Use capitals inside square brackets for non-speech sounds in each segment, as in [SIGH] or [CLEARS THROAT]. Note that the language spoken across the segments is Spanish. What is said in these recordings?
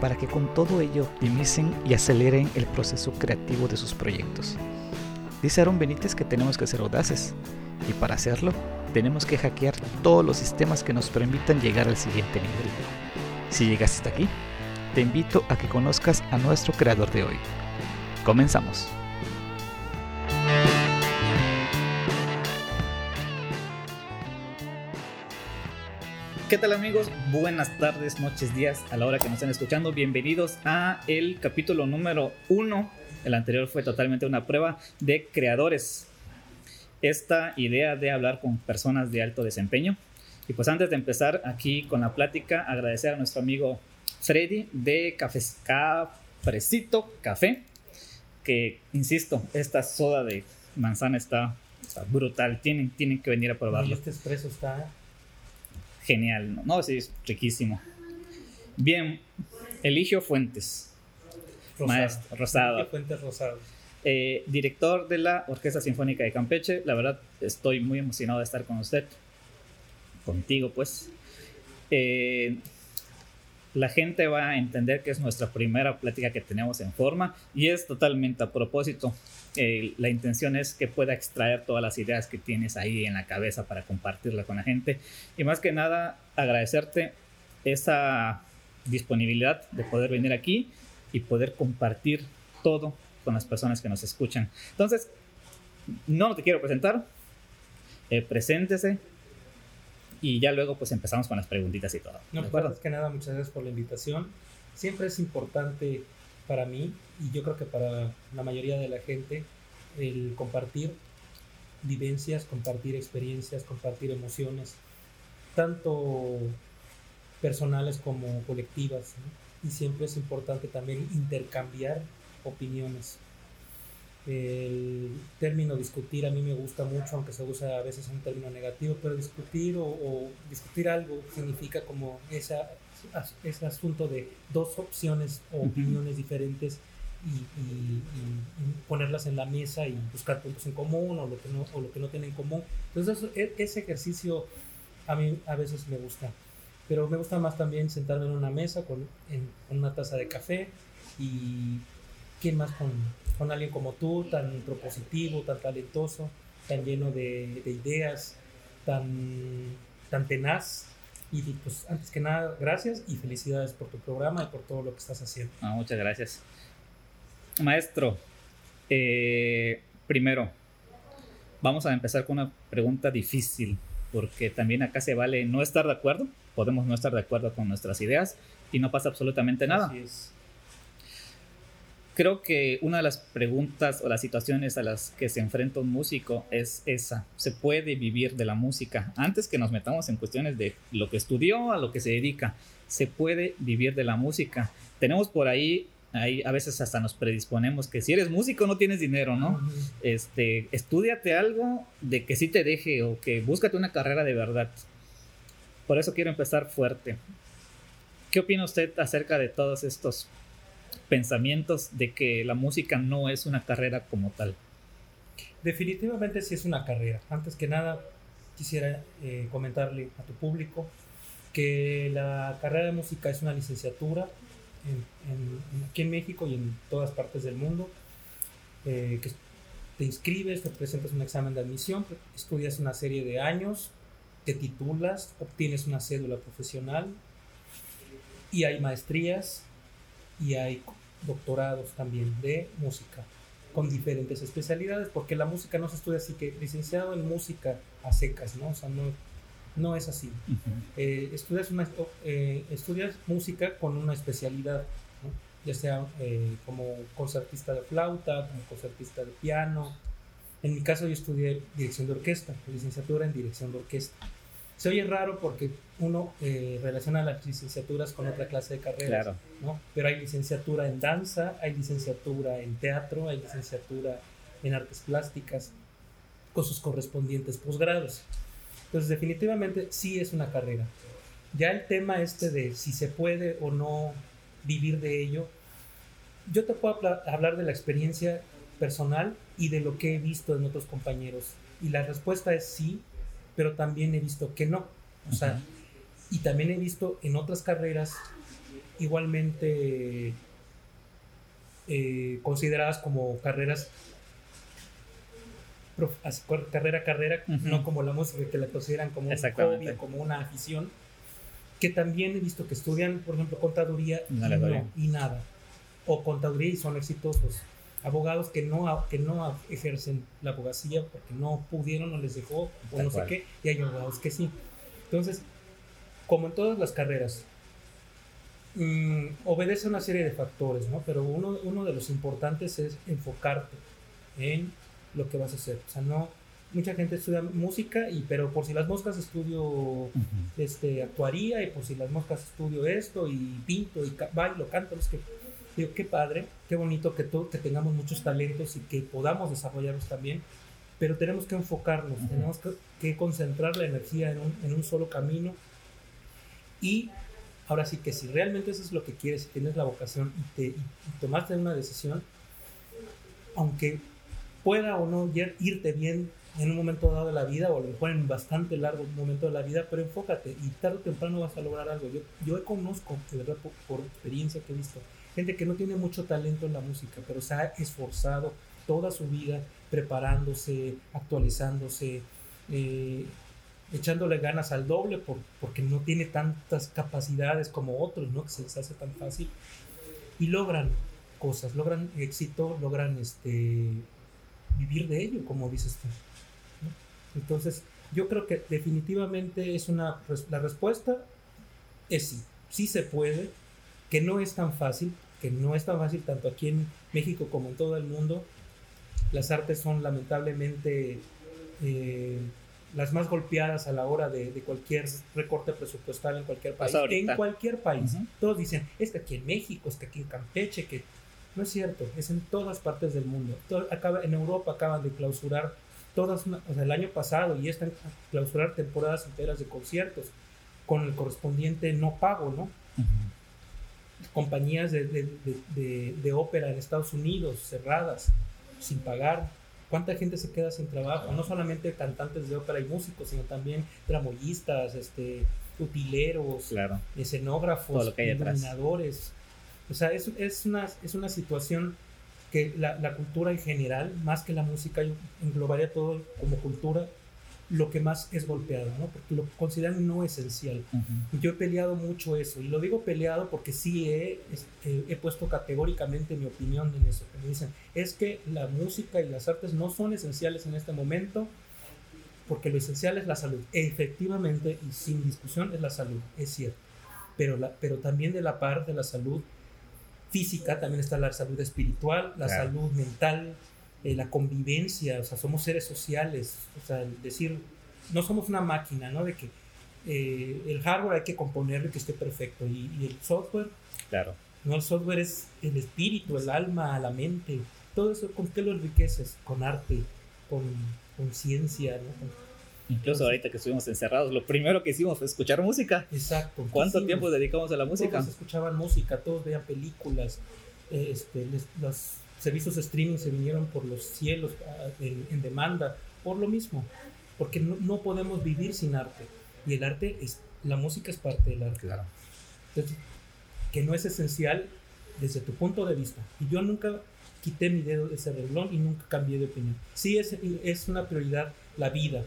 para que con todo ello optimicen y aceleren el proceso creativo de sus proyectos. Dice Aaron Benítez que tenemos que ser audaces y para hacerlo tenemos que hackear todos los sistemas que nos permitan llegar al siguiente nivel. Si llegaste hasta aquí, te invito a que conozcas a nuestro creador de hoy. Comenzamos. ¿Qué tal amigos? Buenas tardes, noches, días a la hora que nos están escuchando. Bienvenidos a el capítulo número uno. El anterior fue totalmente una prueba de creadores. Esta idea de hablar con personas de alto desempeño. Y pues antes de empezar aquí con la plática, agradecer a nuestro amigo Freddy de Café, Cafrecito Café. Que, insisto, esta soda de manzana está, brutal. Tienen, tienen que venir a probarlo. este expreso está genial, ¿no? No, sí, es riquísimo. Bien, Eligio Fuentes. rosado. Maestro, rosado. Eligio Fuentes Rosado. Eh, director de la Orquesta Sinfónica de Campeche. La verdad, estoy muy emocionado de estar con usted. Contigo, pues. Eh, la gente va a entender que es nuestra primera plática que tenemos en forma y es totalmente a propósito. Eh, la intención es que pueda extraer todas las ideas que tienes ahí en la cabeza para compartirla con la gente y más que nada agradecerte esa disponibilidad de poder venir aquí y poder compartir todo con las personas que nos escuchan. Entonces, no te quiero presentar, eh, preséntese, y ya luego pues empezamos con las preguntitas y todo. No, ¿De pues, que nada, muchas gracias por la invitación. Siempre es importante para mí y yo creo que para la mayoría de la gente el compartir vivencias, compartir experiencias, compartir emociones, tanto personales como colectivas. Y siempre es importante también intercambiar opiniones. El término discutir a mí me gusta mucho, aunque se usa a veces un término negativo, pero discutir o, o discutir algo significa como esa, ese asunto de dos opciones o opiniones diferentes y, y, y, ponerlas en la mesa y buscar puntos en común o lo que no, o lo que no tienen en común. Entonces e, ese ejercicio a mí a veces me gusta, pero me gusta más también sentarme en una mesa con, en, con una taza de café y quién más con, con alguien como tú, tan propositivo, tan talentoso, tan lleno de, de ideas, tan, tan tenaz. Y pues antes que nada, gracias y felicidades por tu programa y por todo lo que estás haciendo. Ah, muchas gracias. Maestro, eh, primero, vamos a empezar con una pregunta difícil, porque también acá se vale no estar de acuerdo, podemos no estar de acuerdo con nuestras ideas y no pasa absolutamente nada. Así es. Creo que una de las preguntas o las situaciones a las que se enfrenta un músico es esa. ¿Se puede vivir de la música? Antes que nos metamos en cuestiones de lo que estudió, a lo que se dedica, ¿se puede vivir de la música? Tenemos por ahí ahí a veces hasta nos predisponemos que si eres músico no tienes dinero, ¿no? Uh -huh. Este, estudiate algo de que sí te deje o que búscate una carrera de verdad. Por eso quiero empezar fuerte. ¿Qué opina usted acerca de todos estos pensamientos de que la música no es una carrera como tal? Definitivamente sí es una carrera. Antes que nada, quisiera eh, comentarle a tu público que la carrera de música es una licenciatura en, en, aquí en México y en todas partes del mundo, eh, que te inscribes, te presentas un examen de admisión, estudias una serie de años, te titulas, obtienes una cédula profesional y hay maestrías y hay doctorados también de música con diferentes especialidades, porque la música no se estudia así que licenciado en música a secas, ¿no? O sea, no, no es así. Uh -huh. eh, estudias, una, eh, estudias música con una especialidad, ¿no? ya sea eh, como concertista de flauta, como concertista de piano. En mi caso yo estudié dirección de orquesta, licenciatura en dirección de orquesta. Se oye raro porque uno eh, relaciona las licenciaturas con otra clase de carreras, claro. ¿no? pero hay licenciatura en danza, hay licenciatura en teatro, hay licenciatura en artes plásticas, con sus correspondientes posgrados. Entonces, definitivamente sí es una carrera. Ya el tema este de si se puede o no vivir de ello, yo te puedo hablar de la experiencia personal y de lo que he visto en otros compañeros. Y la respuesta es sí, pero también he visto que no. O sea, y también he visto en otras carreras igualmente eh, consideradas como carreras carrera carrera, no como la música que la consideran como un hobby como una afición, que también he visto que estudian, por ejemplo, contaduría y, y nada, o contaduría y son exitosos, abogados que no, que no ejercen la abogacía porque no pudieron o les dejó o no sé qué, y hay abogados que sí. Entonces, como en todas las carreras, mm, obedece a una serie de factores, ¿no? Pero uno, uno de los importantes es enfocarte en lo que vas a hacer. O sea, no, mucha gente estudia música, y, pero por si las moscas estudio este, actuaría, y por si las moscas estudio esto, y pinto, y bailo, canto, es que digo, qué padre, qué bonito que, que tengamos muchos talentos y que podamos desarrollarlos también, pero tenemos que enfocarnos, tenemos que, concentrar la energía en un, en un, solo camino y ahora sí que si realmente eso es lo que quieres, si tienes la vocación y, te, y tomaste una decisión, aunque pueda o no irte bien en un momento dado de la vida o a lo mejor en bastante largo momento de la vida, pero enfócate y tarde o temprano vas a lograr algo. Yo, yo conozco, de verdad, por, experiencia que he visto, gente que no tiene mucho talento en la música, pero se ha esforzado toda su vida preparándose, actualizándose, eh, echándole ganas al doble por, porque no tiene tantas capacidades como otros, ¿no? Que se les hace tan fácil. Y logran cosas, logran éxito, logran este, vivir de ello, como dices tú. Entonces, yo creo que definitivamente es una, la respuesta es sí, sí se puede, que no es tan fácil, que no es tan fácil tanto aquí en México como en todo el mundo. Las artes son lamentablemente eh, las más golpeadas a la hora de, cualquier recorte presupuestal en cualquier país. en cualquier país. Todos dicen, es que aquí en México, es que aquí en Campeche, que no es cierto, es en todas partes del mundo. acaba, en Europa acaban de clausurar todas, o sea, el año pasado y están clausurar temporadas enteras de conciertos con el correspondiente no pago, ¿no? Compañías de, de, de, ópera en Estados Unidos cerradas, sin pagar. ¿Cuánta gente se queda sin trabajo? No solamente cantantes de ópera y músicos, sino también tramoyistas, este, utileros, escenógrafos, iluminadores. O sea, es, es, una, es una situación que la, la, cultura en general, más que la música, englobaría todo como cultura, lo que más es golpeado, ¿no? Porque lo consideran no esencial. Yo he peleado mucho eso, y lo digo peleado porque sí he, este, he puesto categóricamente mi opinión en eso. Me dicen, es que la música y las artes no son esenciales en este momento, porque lo esencial es la salud. Efectivamente, y sin discusión, es la salud, es cierto. Pero, la, pero también de la parte de la salud física, también está la salud espiritual, la salud mental, eh, la convivencia, o sea, somos seres sociales, o sea, decir, no somos una máquina, ¿no? De que eh, el hardware hay que componerlo que esté perfecto y, el software, claro. No, el software es el espíritu, el alma, la mente, todo eso, ¿con qué lo enriqueces? Con arte, con conciencia, ¿no? Incluso ahorita que estuvimos encerrados, lo primero que hicimos fue escuchar música. Exacto. ¿Cuánto tiempo dedicamos a la música? Todos escuchaban música, todos veían películas. Este, los servicios de streaming se vinieron por los cielos ah, en, demanda, por lo mismo, porque no, podemos vivir sin arte. Y el arte es, la música es parte del arte. Claro. Entonces, que no es esencial desde tu punto de vista. Y yo nunca quité mi dedo de ese reglón y nunca cambié de opinión. Sí es, es una prioridad la vida,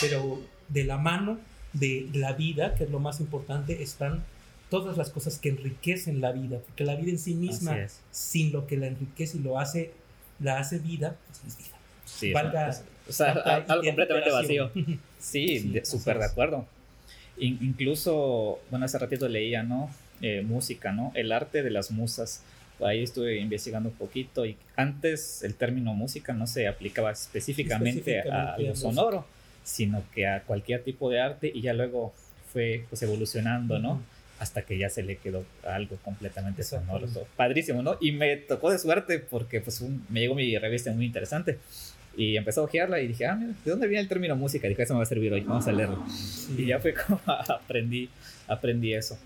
pero de la mano de la vida, que es lo más importante, están todas las cosas que enriquecen la vida, porque la vida en sí misma, sin lo que la enriquece y lo hace, la hace vida, pues es vida. Sí, o sea, algo completamente vacío. [LAUGHS] Sí, súper de acuerdo. incluso, bueno, hace ratito leía, ¿no? Eh, música, ¿no? El arte de las musas. Ahí estuve investigando un poquito y antes el término música no se aplicaba específicamente, a, lo sonoro sino que a cualquier tipo de arte y ya luego fue pues evolucionando, ¿no? Hasta que ya se le quedó algo completamente sonoro. Padrísimo, ¿no? Y me tocó de suerte porque pues me llegó mi revista muy interesante. Y empezó a ojearla y dije, ah, mira, ¿de dónde viene el término música? dije, eso me va a servir hoy, vamos a leerlo. Y ya fue como [LAUGHS] aprendí, aprendí eso.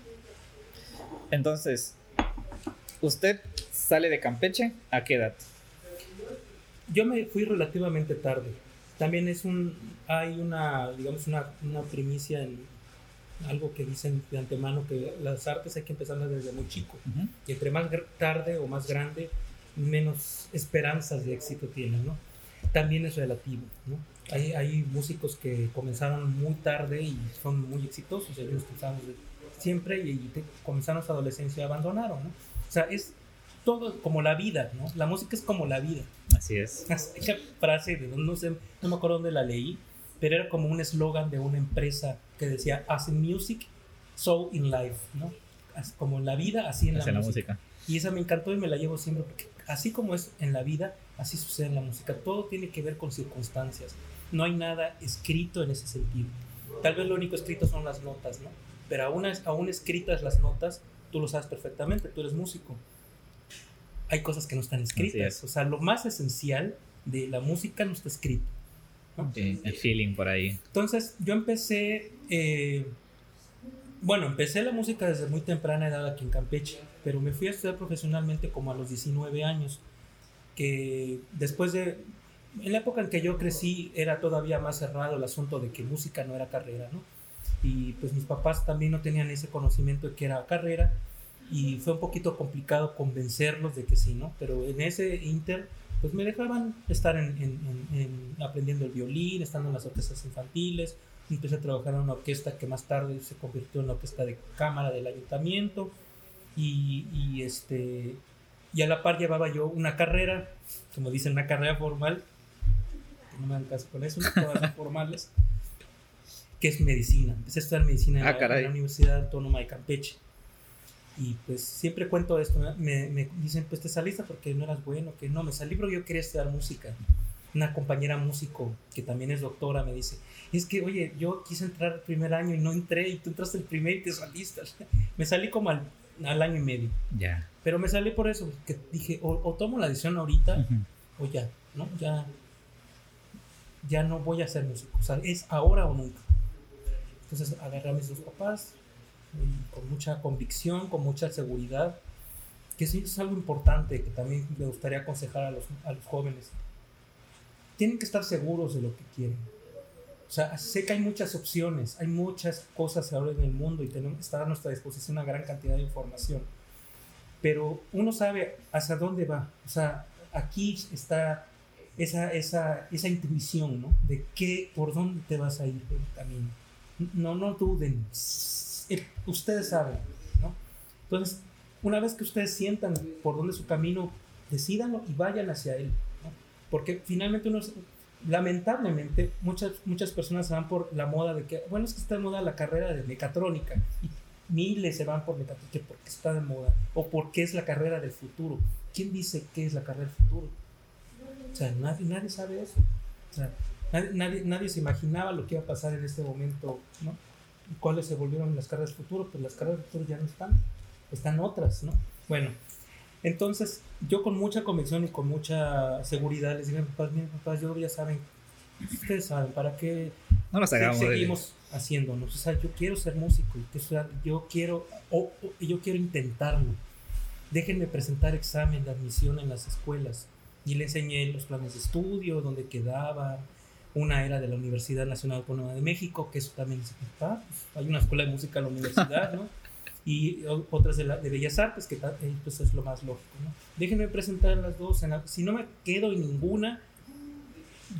Entonces, ¿usted sale de Campeche a qué edad? Yo me fui relativamente tarde. También es un, hay una, digamos, una, una primicia en algo que dicen de antemano que las artes hay que empezarlas desde muy chico. Y entre más tarde o más grande, menos esperanzas de éxito tienen, ¿no? también es relativo, ¿no? Hay, hay músicos que comenzaron muy tarde y son muy exitosos, unos que siempre y, comenzaron su adolescencia y abandonaron, ¿no? O sea, es todo como la vida, ¿no? La música es como la vida. Así es. [LAUGHS] Esa frase, no, sé, no me acuerdo dónde la leí, pero era como un eslogan de una empresa que decía, as in music, so in life, ¿no? Como en la vida, así en la, música. la música. Y esa me encantó y me la llevo siempre porque así como es en la vida, así sucede en la música. Todo tiene que ver con circunstancias. No hay nada escrito en ese sentido. Tal vez lo único escrito son las notas, ¿no? Pero aún, aún escritas las notas, tú lo sabes perfectamente, tú eres músico. Hay cosas que no están escritas. O sea, lo más esencial de la música no está escrito. el feeling por ahí. Entonces, yo empecé, eh, bueno, empecé la música desde muy temprana edad aquí en Campeche, pero me fui a estudiar profesionalmente como a los 19 años que después de, en la época en que yo crecí era todavía más cerrado el asunto de que música no era carrera, ¿no? Y pues mis papás también no tenían ese conocimiento de que era carrera y fue un poquito complicado convencerlos de que sí, ¿no? Pero en ese inter, pues me dejaban estar en, en, aprendiendo el violín, estando en las orquestas infantiles, empecé a trabajar en una orquesta que más tarde se convirtió en la orquesta de cámara del ayuntamiento y, y este y a la par llevaba yo una carrera, como dicen, una carrera formal, no me dan caso con eso, todas [LAUGHS] formales, que es medicina. Empecé a estudiar medicina en, ah, la, Universidad Autónoma de Campeche. Y pues siempre cuento esto, me, me, dicen, pues te saliste porque no eras bueno, que no, me salí porque yo quería estudiar música. Una compañera músico que también es doctora me dice, es que, oye, yo quise entrar el primer año y no entré y tú entraste el primer y te saliste. [LAUGHS] me salí como al, al año y medio. Ya. Pero me salí por eso, que dije, o, tomo la decisión ahorita, o ya, ¿no? Ya, ya no voy a ser músico. O sea, es ahora o nunca. Entonces agarré a mis dos papás con mucha convicción, con mucha seguridad, que sí es algo importante que también me gustaría aconsejar a los, a los jóvenes. Tienen que estar seguros de lo que quieren. O sea, sé que hay muchas opciones, hay muchas cosas ahora en el mundo y tenemos, está a nuestra disposición una gran cantidad de información pero uno sabe hacia dónde va. O sea, aquí está esa, esa, esa intuición, ¿no? De qué, por dónde te vas a ir el camino. No, no duden. Ustedes saben, ¿no? Entonces, una vez que ustedes sientan por dónde es su camino, decídanlo y vayan hacia él. Porque finalmente uno, lamentablemente, muchas, muchas personas se van por la moda de que, bueno, es que está de moda la carrera de mecatrónica. Y miles se van por mecatrónica porque está de moda o porque es la carrera del futuro. ¿Quién dice qué es la carrera del futuro? O sea, nadie, nadie sabe eso. Nadie, nadie, se imaginaba lo que iba a pasar en este momento, ¿no? ¿Cuáles se volvieron las carreras del futuro? Pues las carreras del futuro ya no están, están otras, ¿no? Bueno, entonces yo con mucha convicción y con mucha seguridad les digo, papás, miren, papás, yo ya saben, ustedes saben, ¿para qué no nos hagamos seguimos haciéndonos? O sea, yo quiero ser músico, yo quiero, o, yo quiero intentarlo. Déjenme presentar examen de admisión en las escuelas. Y le enseñé los planes de estudio, dónde quedaba. Una era de la Universidad Nacional Autónoma de México, que eso también es, ah, pues, hay una escuela de música en la universidad, ¿no? [LAUGHS] y otras de, la, de, Bellas Artes, que eh, pues es lo más lógico. ¿no? Déjenme presentar las dos. si no me quedo en ninguna,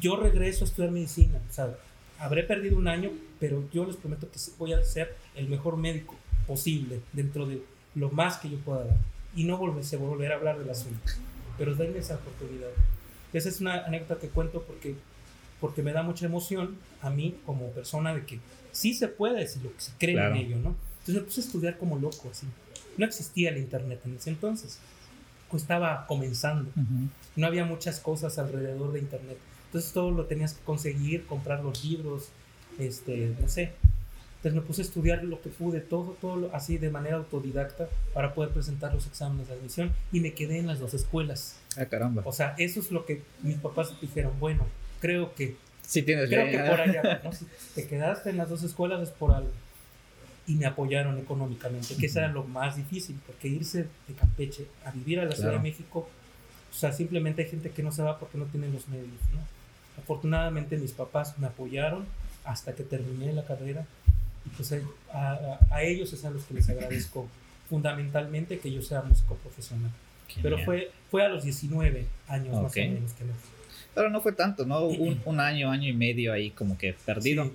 yo regreso a estudiar medicina. O sea, habré perdido un año, pero yo les prometo que voy a ser el mejor médico posible dentro de lo más que yo pueda dar. Y no volverse, volver a hablar del asunto, pero denme esa oportunidad. Esa es una anécdota que cuento porque, porque me da mucha emoción a mí como persona de que sí se puede decir lo que se cree en ello, ¿no? Entonces me puse a estudiar como loco, así. No existía el internet en ese entonces. estaba comenzando. No había muchas cosas alrededor de internet. Entonces todo lo tenías que conseguir, comprar los libros, este, no sé. Entonces me puse a estudiar lo que pude, todo, todo así de manera autodidacta para poder presentar los exámenes de admisión y me quedé en las dos escuelas. Ah, caramba. O sea, eso es lo que mis papás dijeron, bueno, creo que... Sí tienes Creo que por allá, [LAUGHS] ¿no? Si te quedaste en las dos escuelas es por algo. Y me apoyaron económicamente, que eso era lo más difícil, porque irse de Campeche a vivir a la Ciudad de Claro. México, o sea, simplemente hay gente que no se va porque no tienen los medios, ¿no? Afortunadamente mis papás me apoyaron hasta que terminé la carrera y pues a, a- a ellos es a los que les agradezco [LAUGHS] fundamentalmente que yo sea músico profesional. Pero fue, fue a los 19 años más Ok. o menos que fui. Pero no fue tanto, ¿no? Un, un año, año y medio ahí como que perdido. Sí.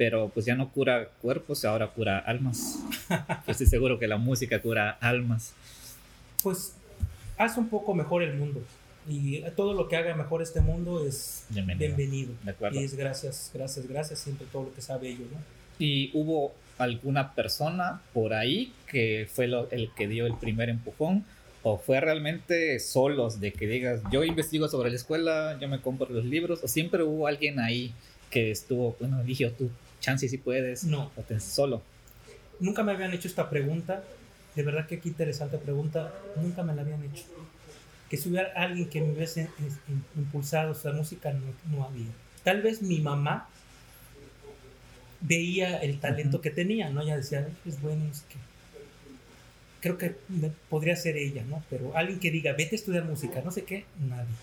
Pero pues ya no cura cuerpos, ahora cura almas. Yo [LAUGHS] estoy seguro que la música cura almas. Pues hace un poco mejor el mundo. Y todo lo que haga mejor este mundo es Bienvenido. bienvenido. De acuerdo. Y es gracias, gracias, gracias siempre todo lo que sabe ello, ¿no? ¿Y hubo alguna persona por ahí que fue lo- el que dio el primer empujón? ¿O fue realmente solos de que digas, yo investigo sobre la escuela, yo me compro los libros? ¿O siempre hubo alguien ahí que estuvo, bueno, dije, tú, chance si puedes? No. ¿O te solo? Nunca me habían hecho esta pregunta. De verdad que qué interesante pregunta. Nunca me la habían hecho. Que si hubiera alguien que me hubiese impulsado esta música, no, no había. Tal vez mi mamá veía el talento Ujú. que tenía, ¿no? Ella decía, es bueno, es que creo que podría ser ella, ¿no? Pero alguien que diga, vete a estudiar música, no sé qué, nadie.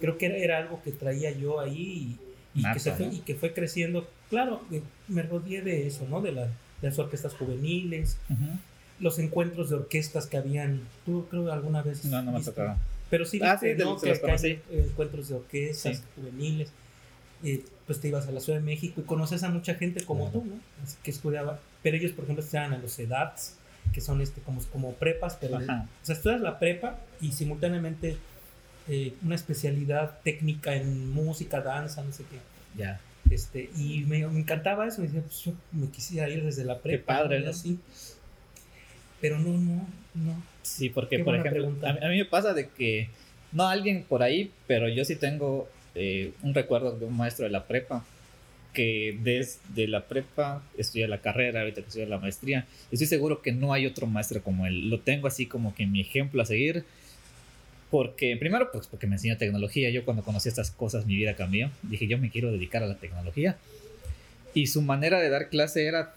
Creo que era, era algo que traía yo ahí y, que se fue, ¿no? y que fue creciendo. Claro, eh, me rodeé de eso, ¿no? De, la- de las orquestas juveniles, los encuentros de orquestas que habían. Tú creo que alguna vez. No, no me tocado. Pero sí, Ah, sí, ¿no? Que, los que hay encuentros de orquestas Sí. juveniles. eh, pues te ibas a la Ciudad de México y conoces a mucha gente como Claro. tú, ¿no? Así Que estudiaba. Pero ellos, por ejemplo, estudiaban en los EDATs, que son este, como, como prepas, pero. O sea, estudias la prepa y simultáneamente eh, una especialidad técnica en música, danza, no sé qué. Ya. Este, y me, me encantaba eso. Me decía, pues yo me quisiera ir desde la prepa. padre, ¿no? Así. Pero no, no, no. Sí, porque Qué por ejemplo, a, mí- a mí me pasa de que no alguien por ahí, pero yo sí tengo eh, un recuerdo de un maestro de la prepa que desde la prepa estudia la carrera, ahorita que estudia la maestría. Estoy seguro que no hay otro maestro como él. Lo tengo así como que mi ejemplo a seguir. Porque, primero, pues porque me enseñó tecnología. Yo cuando conocí estas cosas, mi vida cambió. Dije, yo me quiero dedicar a la tecnología. Y su manera de dar clase era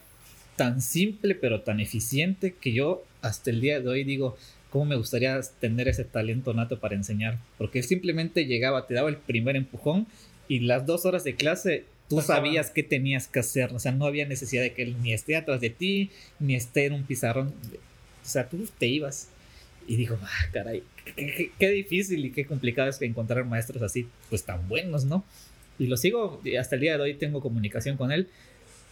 tan simple, pero tan eficiente que yo hasta el día de hoy digo, ¿cómo me gustaría tener ese talento nato para enseñar? Porque él simplemente llegaba, te daba el primer empujón y las dos horas de clase tú sabías qué tenías que hacer. O sea, no había necesidad de que él ni esté atrás de ti, ni esté en un pizarrón. O sea, tú te ibas. Y digo, ah, caray, qué, difícil y qué complicado es encontrar maestros así, pues tan buenos, ¿no? Y lo sigo, hasta el día de hoy tengo comunicación con él,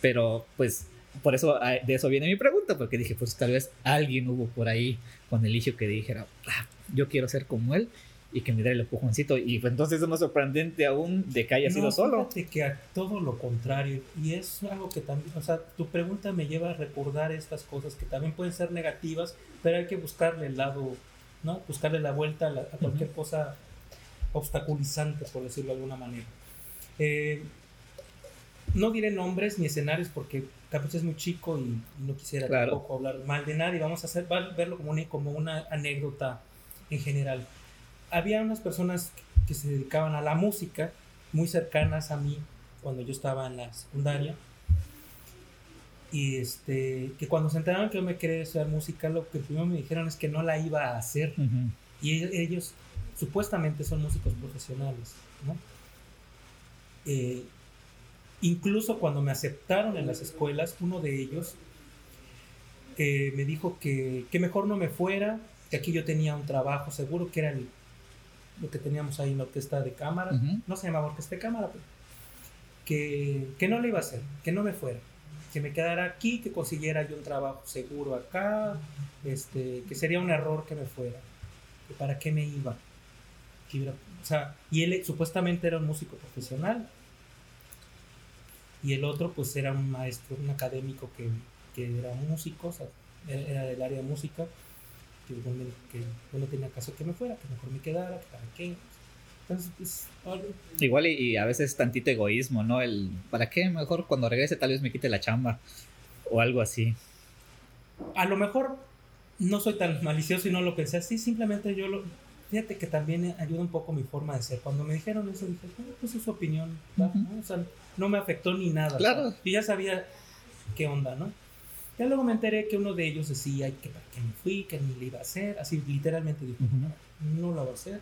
pero pues por eso ah, de eso viene mi pregunta, porque dije, pues tal vez alguien hubo por ahí con el hijo que dijera, "Ah, yo quiero ser como él y que me dé el empujoncito. Y pues, entonces es más sorprendente aún de que haya sido No, solo. fíjate que a todo lo contrario. Y es algo que también, o sea, tu pregunta me lleva a recordar estas cosas que también pueden ser negativas, pero hay que buscarle el lado, ¿no? Buscarle la vuelta a, la- a cualquier cosa obstaculizante, por decirlo de alguna manera. Eh, no diré nombres ni escenarios porque Campeche es muy chico y, no quisiera Claro. tampoco hablar mal de nadie. Vamos a hacer, verlo como una, como una anécdota en general. Había unas personas que se dedicaban a la música muy cercanas a mí cuando yo estaba en la secundaria y este que cuando se enteraron que yo me quería estudiar música lo que primero me dijeron es que no la iba a hacer. Y e- ellos supuestamente son músicos profesionales, ¿no? Eh, incluso cuando me aceptaron en las escuelas, uno de ellos eh, me dijo que, que mejor no me fuera, que aquí yo tenía un trabajo seguro, que era el- lo que teníamos ahí en la orquesta de cámara, no se llamaba orquesta de cámara, pero que, que no le iba a hacer, que no me fuera, que me quedara aquí, que consiguiera yo un trabajo seguro acá, este, que sería un error que me fuera, para qué me iba. O sea, y él supuestamente era un músico profesional, y el otro pues era un maestro, un académico que, que era músico, o sea, era, del área de música, que, me- que no tenía caso que me fuera, que mejor me quedara, que para qué. Algo- Igual y, y a veces tantito egoísmo, ¿no? El, ¿para qué? Mejor cuando regrese tal vez me quite la chamba. o algo así. A lo mejor no soy tan malicioso y no lo pensé así, simplemente yo lo... Fíjate que también ayuda un poco mi forma de ser. Cuando me dijeron eso, dije, pues es su opinión. ¿no? O sea, no me afectó ni nada. Claro. Yo ya sabía qué onda, ¿no? Ya luego me enteré que uno de ellos decía que para qué me fui, que ni le iba a hacer, así literalmente dijo, no, no lo va a hacer.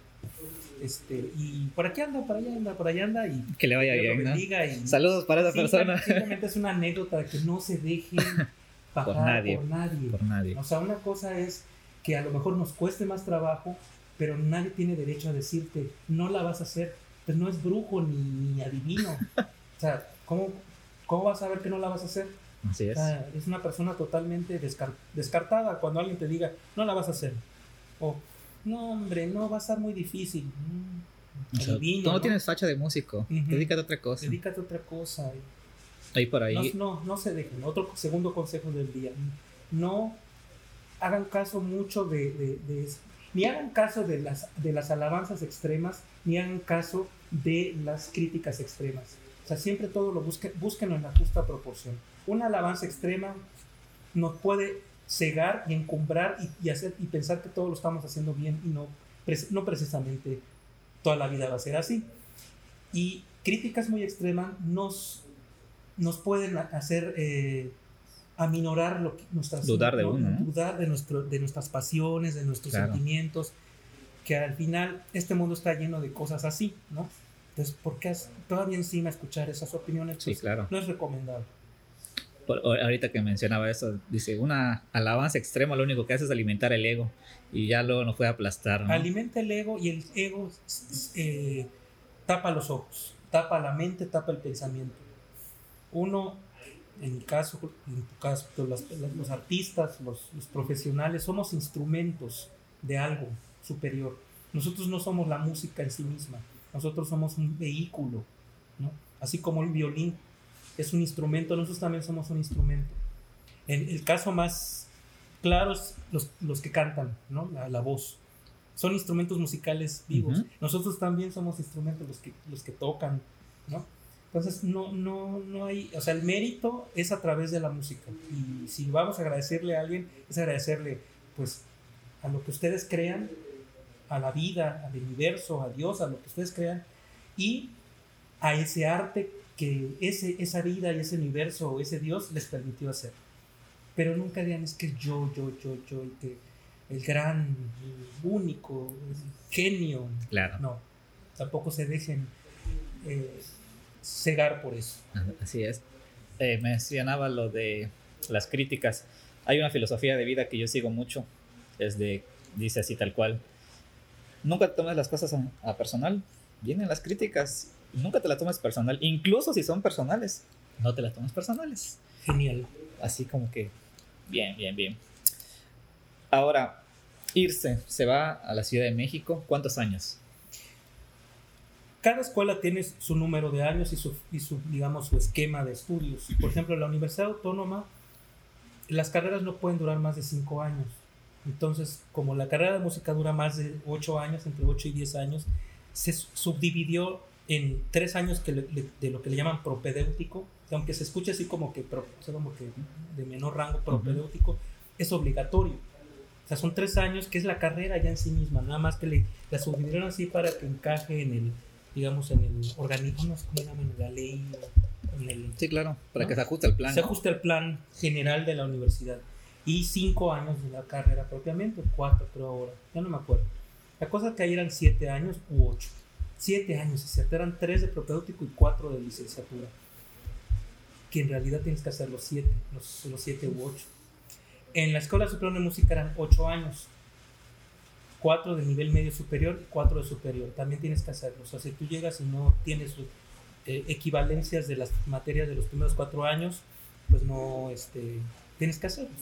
Este, y por aquí anda, por allá anda, por allá anda y que le vaya bien. y- Saludos para esa persona. Simplemente es una anécdota de que no se dejen bajar [LAUGHS] Por nadie. por nadie. Por nadie. O sea, una cosa es que a lo mejor nos cueste más trabajo, pero nadie tiene derecho a decirte, no la vas a hacer. Pues no es brujo ni, ni adivino. [LAUGHS] O sea, ¿cómo, ¿cómo vas a saber que no la vas a hacer? Así O es. sea, es una persona totalmente descar- descartada cuando alguien te diga, no la vas a hacer. O, no, hombre, no, va a estar muy difícil. Mm, O sea, adivino, tú no, ¿no? tienes facha de músico. Dedícate a otra cosa. Dedícate a otra cosa. Ahí por ahí. No, no, no se dejen. Otro segundo consejo del día. No hagan caso mucho de, de- de eso. Ni hagan caso de las, de las alabanzas extremas, ni hagan caso de las críticas extremas. O sea, siempre todo lo busquen, búsquenlo en la justa proporción. Una alabanza extrema nos puede cegar y encumbrar y, y hacer, y pensar que todo lo estamos haciendo bien y no, no precisamente toda la vida va a ser así. Y críticas muy extremas nos, nos pueden hacer eh, aminorar lo que, nuestras, Dudar de uno, ¿no? dudar de, nuestro, de nuestras pasiones, de nuestros Claro. sentimientos, que al final este mundo está lleno de cosas así, ¿no? Entonces, ¿por qué todavía encima escuchar esas opiniones? Sí, Pues, claro. No es recomendable. Por- ahorita que mencionaba eso, dice, una alabanza extrema lo único que hace es alimentar el ego y ya luego nos puede aplastar. ¿no? Alimenta el ego y el ego eh, tapa los ojos, tapa la mente, tapa el pensamiento. Uno, en mi caso, en tu caso, los, los artistas, los, los profesionales, somos instrumentos de algo superior. Nosotros no somos la música en sí misma, nosotros somos un vehículo, ¿no? Así como el violín es un instrumento, nosotros también somos un instrumento. En el caso más claro es los, los que cantan, ¿no? La, la voz. Son instrumentos musicales vivos. Ujú. Nosotros también somos instrumentos los que, los que tocan, ¿no? Entonces, no, no, no hay, o sea, el mérito es a través de la música. Y si vamos a agradecerle a alguien, es agradecerle, pues, a lo que ustedes crean, a la vida, al universo, a Dios, a lo que ustedes crean, y a ese arte que ese, esa vida y ese universo o ese Dios les permitió hacer. Pero nunca digan es que yo, yo, yo, yo, y que el gran, el único, el genio. Claro. No, tampoco se dejen eh, cegar por eso. Así es. Eh, mencionaba lo de las críticas. Hay una filosofía de vida que yo sigo mucho. Es de, dice así tal cual. Nunca tomes las cosas a, a personal. Vienen las críticas. Nunca te las tomes personal. Incluso si son personales. No te las tomes personales. Genial. Así como que, bien, bien, bien. Ahora, irse, se va a la Ciudad de México. ¿Cuántos años? Cada escuela tiene su número de años y su, y su, digamos, su esquema de estudios. Por ejemplo, la Universidad Autónoma, las carreras no pueden durar más de 5 años. Entonces, como la carrera de música dura más de 8 años, entre 8 y 10 años, se su- subdividió en 3 años que le- de lo que le llaman propedéutico, que aunque se escuche así como que, pro- o sea, como que de menor rango propedéutico, es obligatorio. O sea, son 3 años que es la carrera ya en sí misma, nada más que le, la subdividieron así para que encaje en el, digamos, en el organismo, cómo llaman, la ley, en el, Sí, claro. Para ¿No? que se ajuste el plan. se ¿no? ajusta al plan general de la universidad. Y cinco años de la carrera propiamente, cuatro creo ahora, ya no me acuerdo. La cosa es que ahí eran siete años u ocho. Siete años, es cierto, eran tres de propedéutico y cuatro de licenciatura. Que en realidad tienes que hacer los siete, los, los siete u ocho. En la Escuela Superior de Música eran ocho años. Cuatro de nivel medio superior y cuatro de superior. También tienes que hacerlos. O sea, si tú llegas y no tienes eh, equivalencias de las materias de los primeros cuatro años, pues no este, tienes que hacerlos.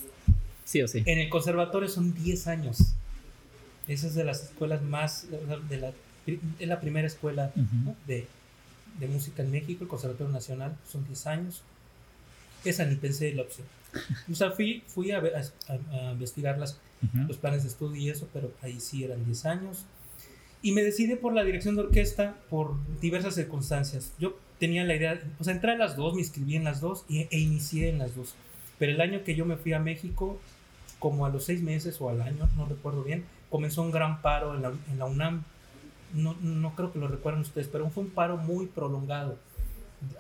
Sí o sí. En el conservatorio son 10 años. Esa es de las escuelas más, de la, es la primera escuela Ujú. ¿no? de, de música en México, el Conservatorio Nacional, son 10 años. Esa ni pensé en la opción. O sea, fui, fui a, a- a investigar las, Ujú. los planes de estudio y eso, pero ahí sí eran 10 años. Y me decidí por la dirección de orquesta por diversas circunstancias. Yo tenía la idea, o sea, entré a las dos, me inscribí en las dos y, e inicié en las dos. Pero el año que yo me fui a México, como a los seis meses o al año, no recuerdo bien, comenzó un gran paro en la, en la UNAM. No, no, creo que lo recuerden ustedes, pero fue un paro muy prolongado.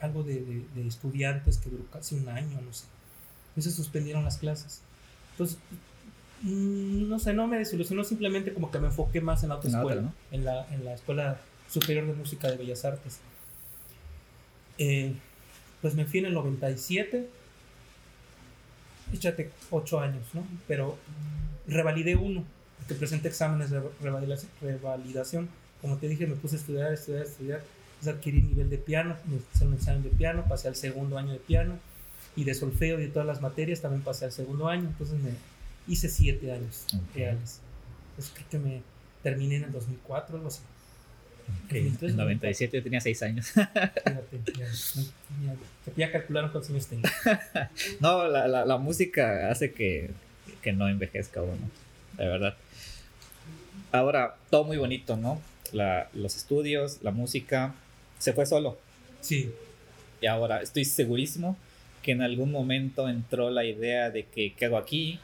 Algo de, de, de estudiantes que duró casi un año, no sé. Entonces suspendieron las clases. Entonces, mm, no sé, no me desilusionó, simplemente como que me enfoqué más en la otra escuela, ¿no? en, la, en la Escuela Superior de Música de Bellas Artes. Eh, pues me fui en el 97, échate 8 años, ¿no? Pero revalidé uno, porque presenté exámenes de revalidación. Como te dije, me puse a estudiar, estudiar, estudiar. Pues adquirí nivel de piano, me hice un examen de piano, pasé al segundo año de piano y de solfeo y de todas las materias también pasé al segundo año. Entonces me hice 7 años reales. Pues creo que me terminé en el 2004, algo así. Okay. En 97 yo tenía 6 años. Fíjate, ya, ya, ya calcularon cuántos años tengo. [LAUGHS] no, la, la, la, música hace que, que no envejezca uno, de verdad. Ahora, todo muy bonito, ¿no? La, los estudios, la música, se fue solo. Sí. Y ahora estoy segurísimo que en algún momento entró la idea de que, ¿qué hago aquí?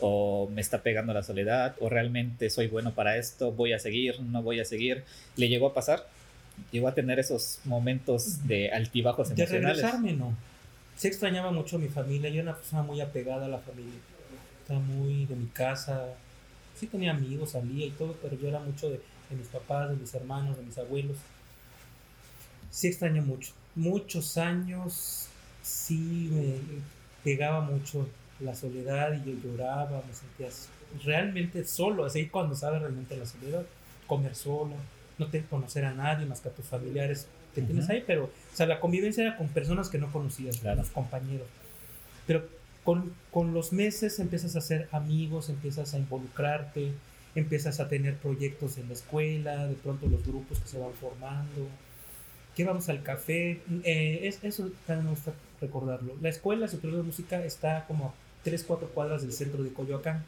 o me está pegando la soledad, o realmente soy bueno para esto, voy a seguir, no voy a seguir. ¿Le llegó a pasar? ¿Llegó a tener esos momentos de altibajos emocionales? De regresarme, no. Se extrañaba mucho a mi familia, yo era una persona muy apegada a la familia. Estaba muy de mi casa, sí tenía amigos, salía y todo, pero yo era mucho de, de mis papás, de mis hermanos, de mis abuelos. Sí extraño mucho. Muchos años sí me pegaba mucho la soledad y yo lloraba, me sentía realmente solo, así cuando sabes realmente la soledad, comer solo, no te conocer a nadie más que a tus familiares que tienes ahí, pero, o sea, la convivencia era con personas que no conocías, claro. los compañeros. Pero con, con, los meses empiezas a hacer amigos, empiezas a involucrarte, empiezas a tener proyectos en la escuela, de pronto los grupos que se van formando, que vamos al café, eh, es, eso también me gusta recordarlo. La escuela superior de música está como 3, 4 cuadras del centro de Coyoacán.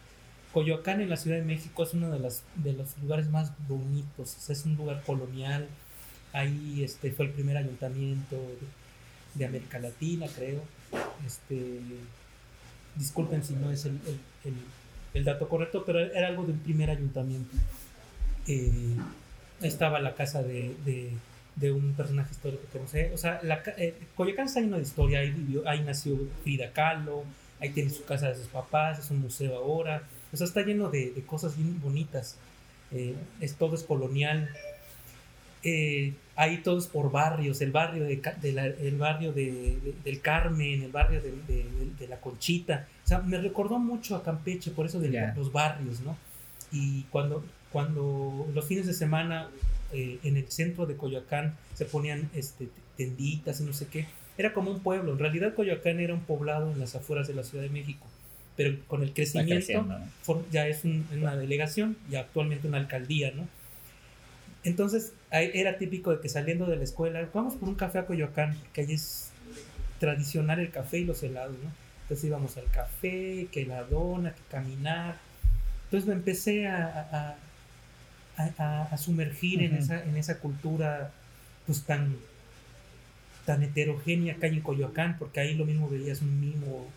Coyoacán en la Ciudad de México es uno de, las, de los lugares más bonitos, es un lugar colonial. Ahí este, fue el primer ayuntamiento de, América Latina, creo. Este, disculpen si no es el, dato correcto, pero era algo de un primer ayuntamiento. Eh, estaba la casa de, de, de, un personaje histórico que no sé. O sea, la, eh, está lleno de historia. Ahí, vivió, ahí nació Frida Kahlo ahí tiene su casa de sus papás, es un museo ahora, o sea, está lleno de, de cosas bien bonitas, eh, es, todo es colonial, eh, ahí todo es por barrios, el barrio, de, de la, el barrio de, del Carmen, el barrio de, la Conchita, o sea, me recordó mucho a Campeche, por eso de yeah. los barrios, ¿no? Y cuando, cuando los fines de semana eh, en el centro de Coyoacán se ponían este, tenditas y no sé qué, era como un pueblo. En realidad Coyoacán era un poblado en las afueras de la Ciudad de México, pero con el crecimiento ya es un, una delegación y actualmente una alcaldía, ¿no? Entonces era típico de que saliendo de la escuela, vamos por un café a Coyoacán, que ahí es tradicional el café y los helados, ¿no? Entonces íbamos al café, que la dona, que caminar. Entonces me empecé a, a, a, a sumergir uh -huh. en, esa, en esa cultura pues tan tan heterogénea acá en Coyoacán, porque ahí lo mismo veías un mimo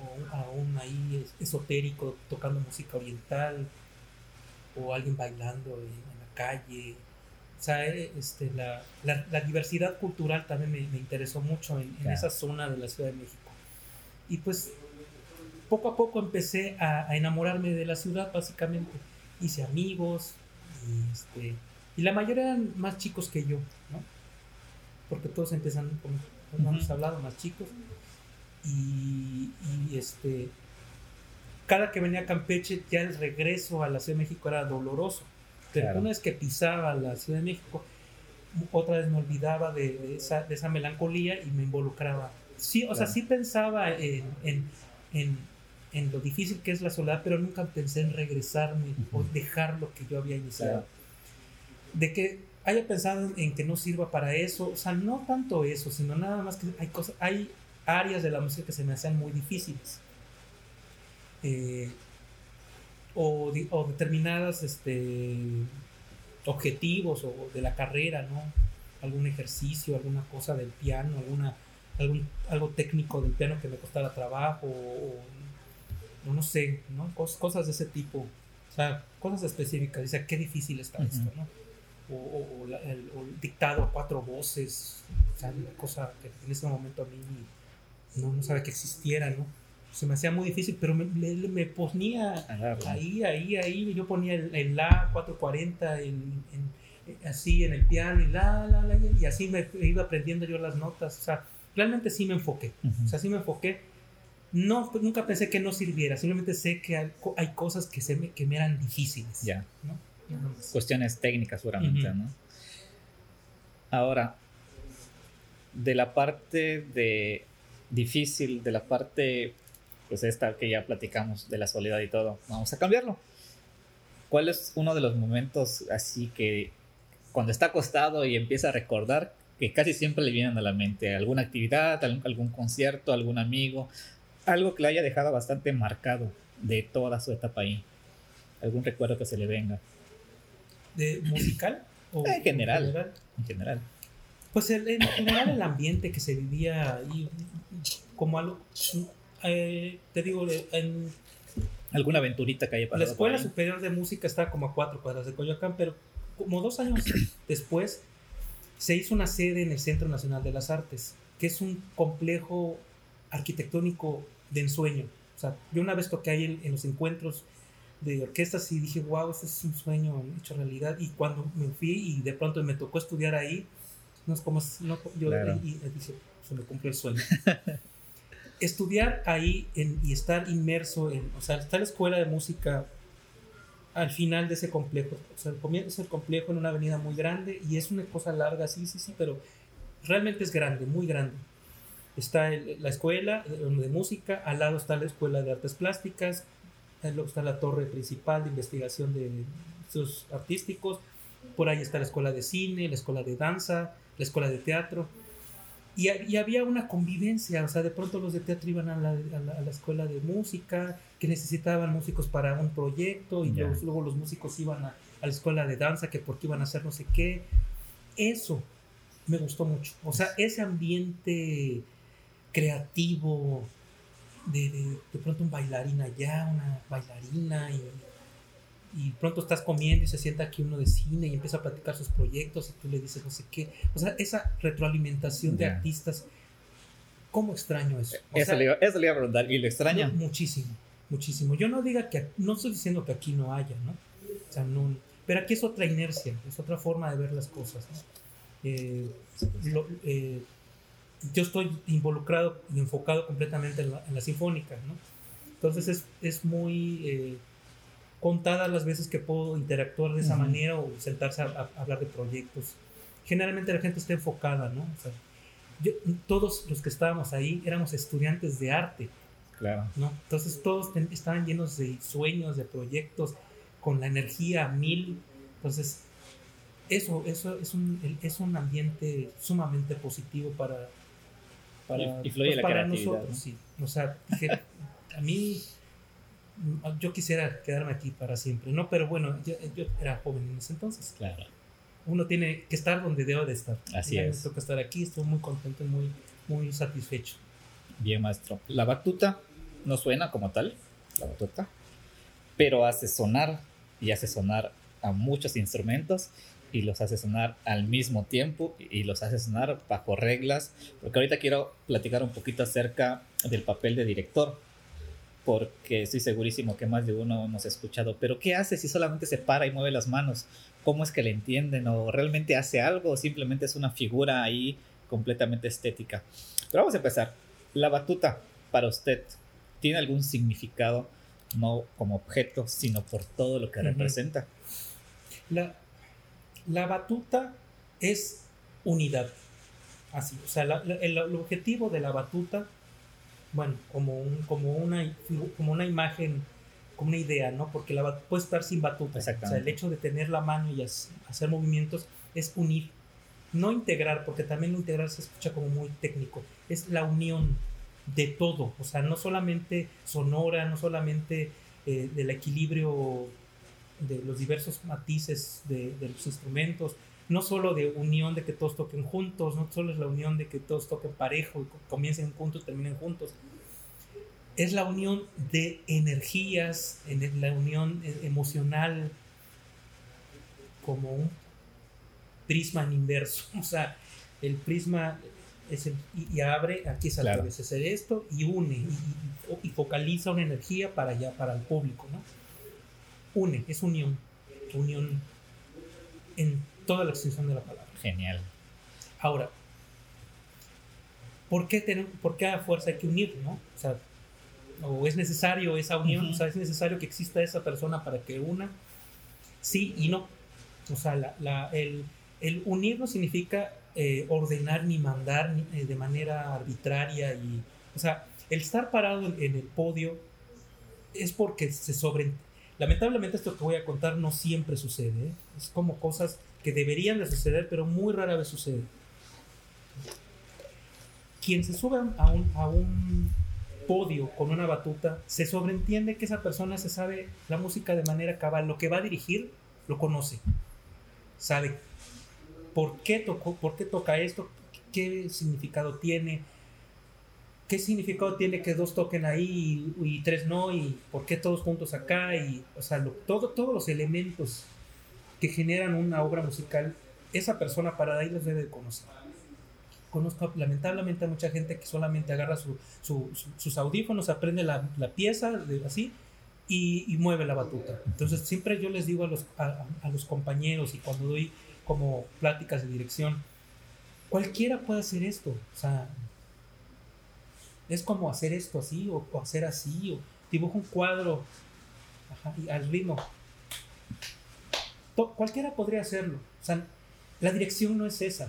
o aún ahí esotérico tocando música oriental o alguien bailando en, calle. O sea, eh, este, la, la, la diversidad cultural también me, me interesó mucho en, en, esa zona de la Ciudad de México. Y pues poco a poco empecé a, a enamorarme de la ciudad, básicamente. Hice amigos y, este, y la mayoría eran más chicos que yo, ¿no? porque todos empiezan, como, como uh -huh. hemos hablado, más chicos. Y, y, este, cada que venía a Campeche, ya el regreso a la Ciudad de México era doloroso. Pero claro. una vez que pisaba la Ciudad de México, otra vez me olvidaba de, de, esa, de esa, melancolía y me involucraba. Sí, o claro. sea, sí pensaba en, en, en, en, lo difícil que es la soledad, pero nunca pensé en regresarme uh -huh. o dejar lo que yo había iniciado. Claro. De que haya pensado en que no sirva para eso, o sea, no tanto eso, sino nada más que hay cosas, hay áreas de la música que se me hacen muy difíciles. Eh, o, o, determinadas este, objetivos o de la carrera, ¿no? Algún ejercicio, alguna cosa del piano, alguna algún, algo técnico del piano que me costara trabajo, o, no sé, ¿no? cosas de ese tipo. O sea, cosas específicas. Dice, qué difícil está esto, ¿no? O, el, dictado a cuatro voces, o sea, una cosa que en ese momento a mí no, no sabía que existiera, ¿no? Se me hacía muy difícil, pero me, me, ponía ahí, ahí, ahí, yo ponía el, La 440 en, así en el piano y la, la, la, y así me iba aprendiendo yo las notas, o sea, realmente sí me enfoqué, o sea, sí me enfoqué. No, nunca pensé que no sirviera, simplemente sé que hay, hay cosas que, se me, que me eran difíciles. Ya. Cuestiones técnicas seguramente, ¿no? Ahora, de la parte de difícil, de la parte, pues esta que ya platicamos, de la soledad y todo, vamos a cambiarlo. ¿Cuál es uno de los momentos así que cuando está acostado y empieza a recordar que casi siempre le vienen a la mente alguna actividad, algún, concierto, algún amigo, algo que le haya dejado bastante marcado de toda su etapa ahí, algún recuerdo que se le venga. ¿De musical? [CLEARS THROAT] O en general. En general. Pues en general el ambiente que se vivía ahí, como algo, eh, te digo, en... ¿Alguna aventurita que haya pasado? La Escuela Superior de Música está como a cuatro cuadras de Coyoacán, pero como dos años [CLEARS THROAT] después se hizo una sede en el Centro Nacional de las Artes, que es un complejo arquitectónico de ensueño. O sea, yo una vez toqué ahí en, los encuentros de orquestas y dije, wow, este es un sueño hecho realidad. Y cuando me fui y de pronto me tocó estudiar ahí, no es como, no, yo y, dije, se me cumplió el sueño. [LAUGHS] Estudiar ahí y estar inmerso en, o sea, en la escuela de música al final de ese complejo. O sea, comienza el complejo en una avenida muy grande y es una cosa larga, sí, sí, sí, pero realmente es grande, muy grande. Está la escuela de, música, al lado está la escuela de artes plásticas, está la torre principal de investigación de sus artísticos, por ahí está la escuela de cine, la escuela de danza, la escuela de teatro. Y, había una convivencia, o sea, de pronto los de teatro iban a la, a la, escuela de música, que necesitaban músicos para un proyecto, y luego, los músicos iban a, la escuela de danza, que porque iban a hacer no sé qué. Eso me gustó mucho. O sea, ese ambiente creativo, de, de, de pronto un bailarín allá, una bailarina, y y pronto estás comiendo y se sienta aquí uno de cine y empieza a platicar sus proyectos y tú le dices no sé qué. O sea, esa retroalimentación de artistas, ¿cómo extraño eso? eso, le iba, eso, le iba, a preguntar, ¿y lo extraña? muchísimo, muchísimo. Yo no diga que, no estoy diciendo que aquí no haya, ¿no? O sea, no, pero aquí es otra inercia, es otra forma de ver las cosas, eh, eh, yo estoy involucrado y enfocado completamente en la, sinfónica, ¿no? Entonces es, es muy... Eh, contadas las veces que puedo interactuar de esa manera o sentarse a, hablar de proyectos. Generalmente la gente está enfocada, ¿no? O sea, todos los que estábamos ahí éramos estudiantes de arte. Claro. ¿no? Entonces todos estaban llenos de sueños, de proyectos, con la energía a mil. Entonces, eso, eso es, un, es un ambiente sumamente positivo para, para, y, fluye pues, la para nosotros. Sí. O sea, a mí yo quisiera quedarme aquí para siempre, ¿no? Pero bueno, yo, era joven en ese entonces. Claro. Uno tiene que estar donde debe de estar. Así es. Me toca estar aquí, estoy muy contento y muy, muy satisfecho. Bien, maestro. La batuta no suena como tal, la batuta, pero hace sonar y hace sonar a muchos instrumentos y los hace sonar al mismo tiempo y los hace sonar bajo reglas, porque ahorita quiero platicar un poquito acerca del papel de director porque estoy segurísimo que más de uno hemos escuchado, pero ¿qué hace si solamente se para y mueve las manos? ¿Cómo es que le entienden? ¿O realmente hace algo o simplemente es una figura ahí completamente estética? Pero vamos a empezar. La batuta, para usted, ¿tiene algún significado? No como objeto, sino por todo lo que representa. La, la batuta es unidad. Así, o sea, el objetivo de la batuta bueno, como, un, como, una, como una imagen, como una idea, ¿no? Porque la puede estar sin batuta. O sea, el hecho de tener la mano y hacer movimientos es unir, no integrar, porque también integrar se escucha como muy técnico, es la unión de todo, o sea, no solamente sonora, no solamente eh, del equilibrio de los diversos matices de, de, los instrumentos, no solo de unión de que todos toquen juntos, no solo es la unión de que todos toquen parejo y comiencen juntos, terminen juntos. Es la unión de energías, la unión e, emocional como un prisma en inverso. [LAUGHS] O sea, el prisma es el, y, abre, aquí es al claro. revés, esto y une y, focaliza una energía para allá, para el público, ¿no? Une, es unión, unión en toda la extensión de la palabra. Genial. Ahora, ¿por qué, por qué a fuerza hay que unir, no? O sea, o es necesario esa unión, o sea, es necesario que exista esa persona para que una, sí y no. O sea, la, el, el, unir no significa eh, ordenar ni mandar eh, de manera arbitraria y, o sea, el estar parado en, en el podio es porque se sobre... Lamentablemente esto que voy a contar no siempre sucede, ¿eh? es como cosas que deberían de suceder, pero muy rara vez sucede. Quien se sube a un, a un podio con una batuta, se sobreentiende que esa persona se sabe la música de manera cabal, lo que va a dirigir lo conoce, sabe por qué, tocó, por qué toca esto, qué significado tiene, qué significado tiene que dos toquen ahí y, tres no, y por qué todos juntos acá, y, o sea, todo, todos los elementos que generan una obra musical, esa persona para ahí los debe de conocer. Conozco lamentablemente a mucha gente que solamente agarra sus audífonos, aprende la, pieza de, así y, mueve la batuta. Entonces siempre yo les digo a los, a, los compañeros y cuando doy como pláticas de dirección, cualquiera puede hacer esto. O sea, es como hacer esto así o, hacer así o dibujo un cuadro al ritmo cualquiera podría hacerlo. O sea, la dirección no es esa.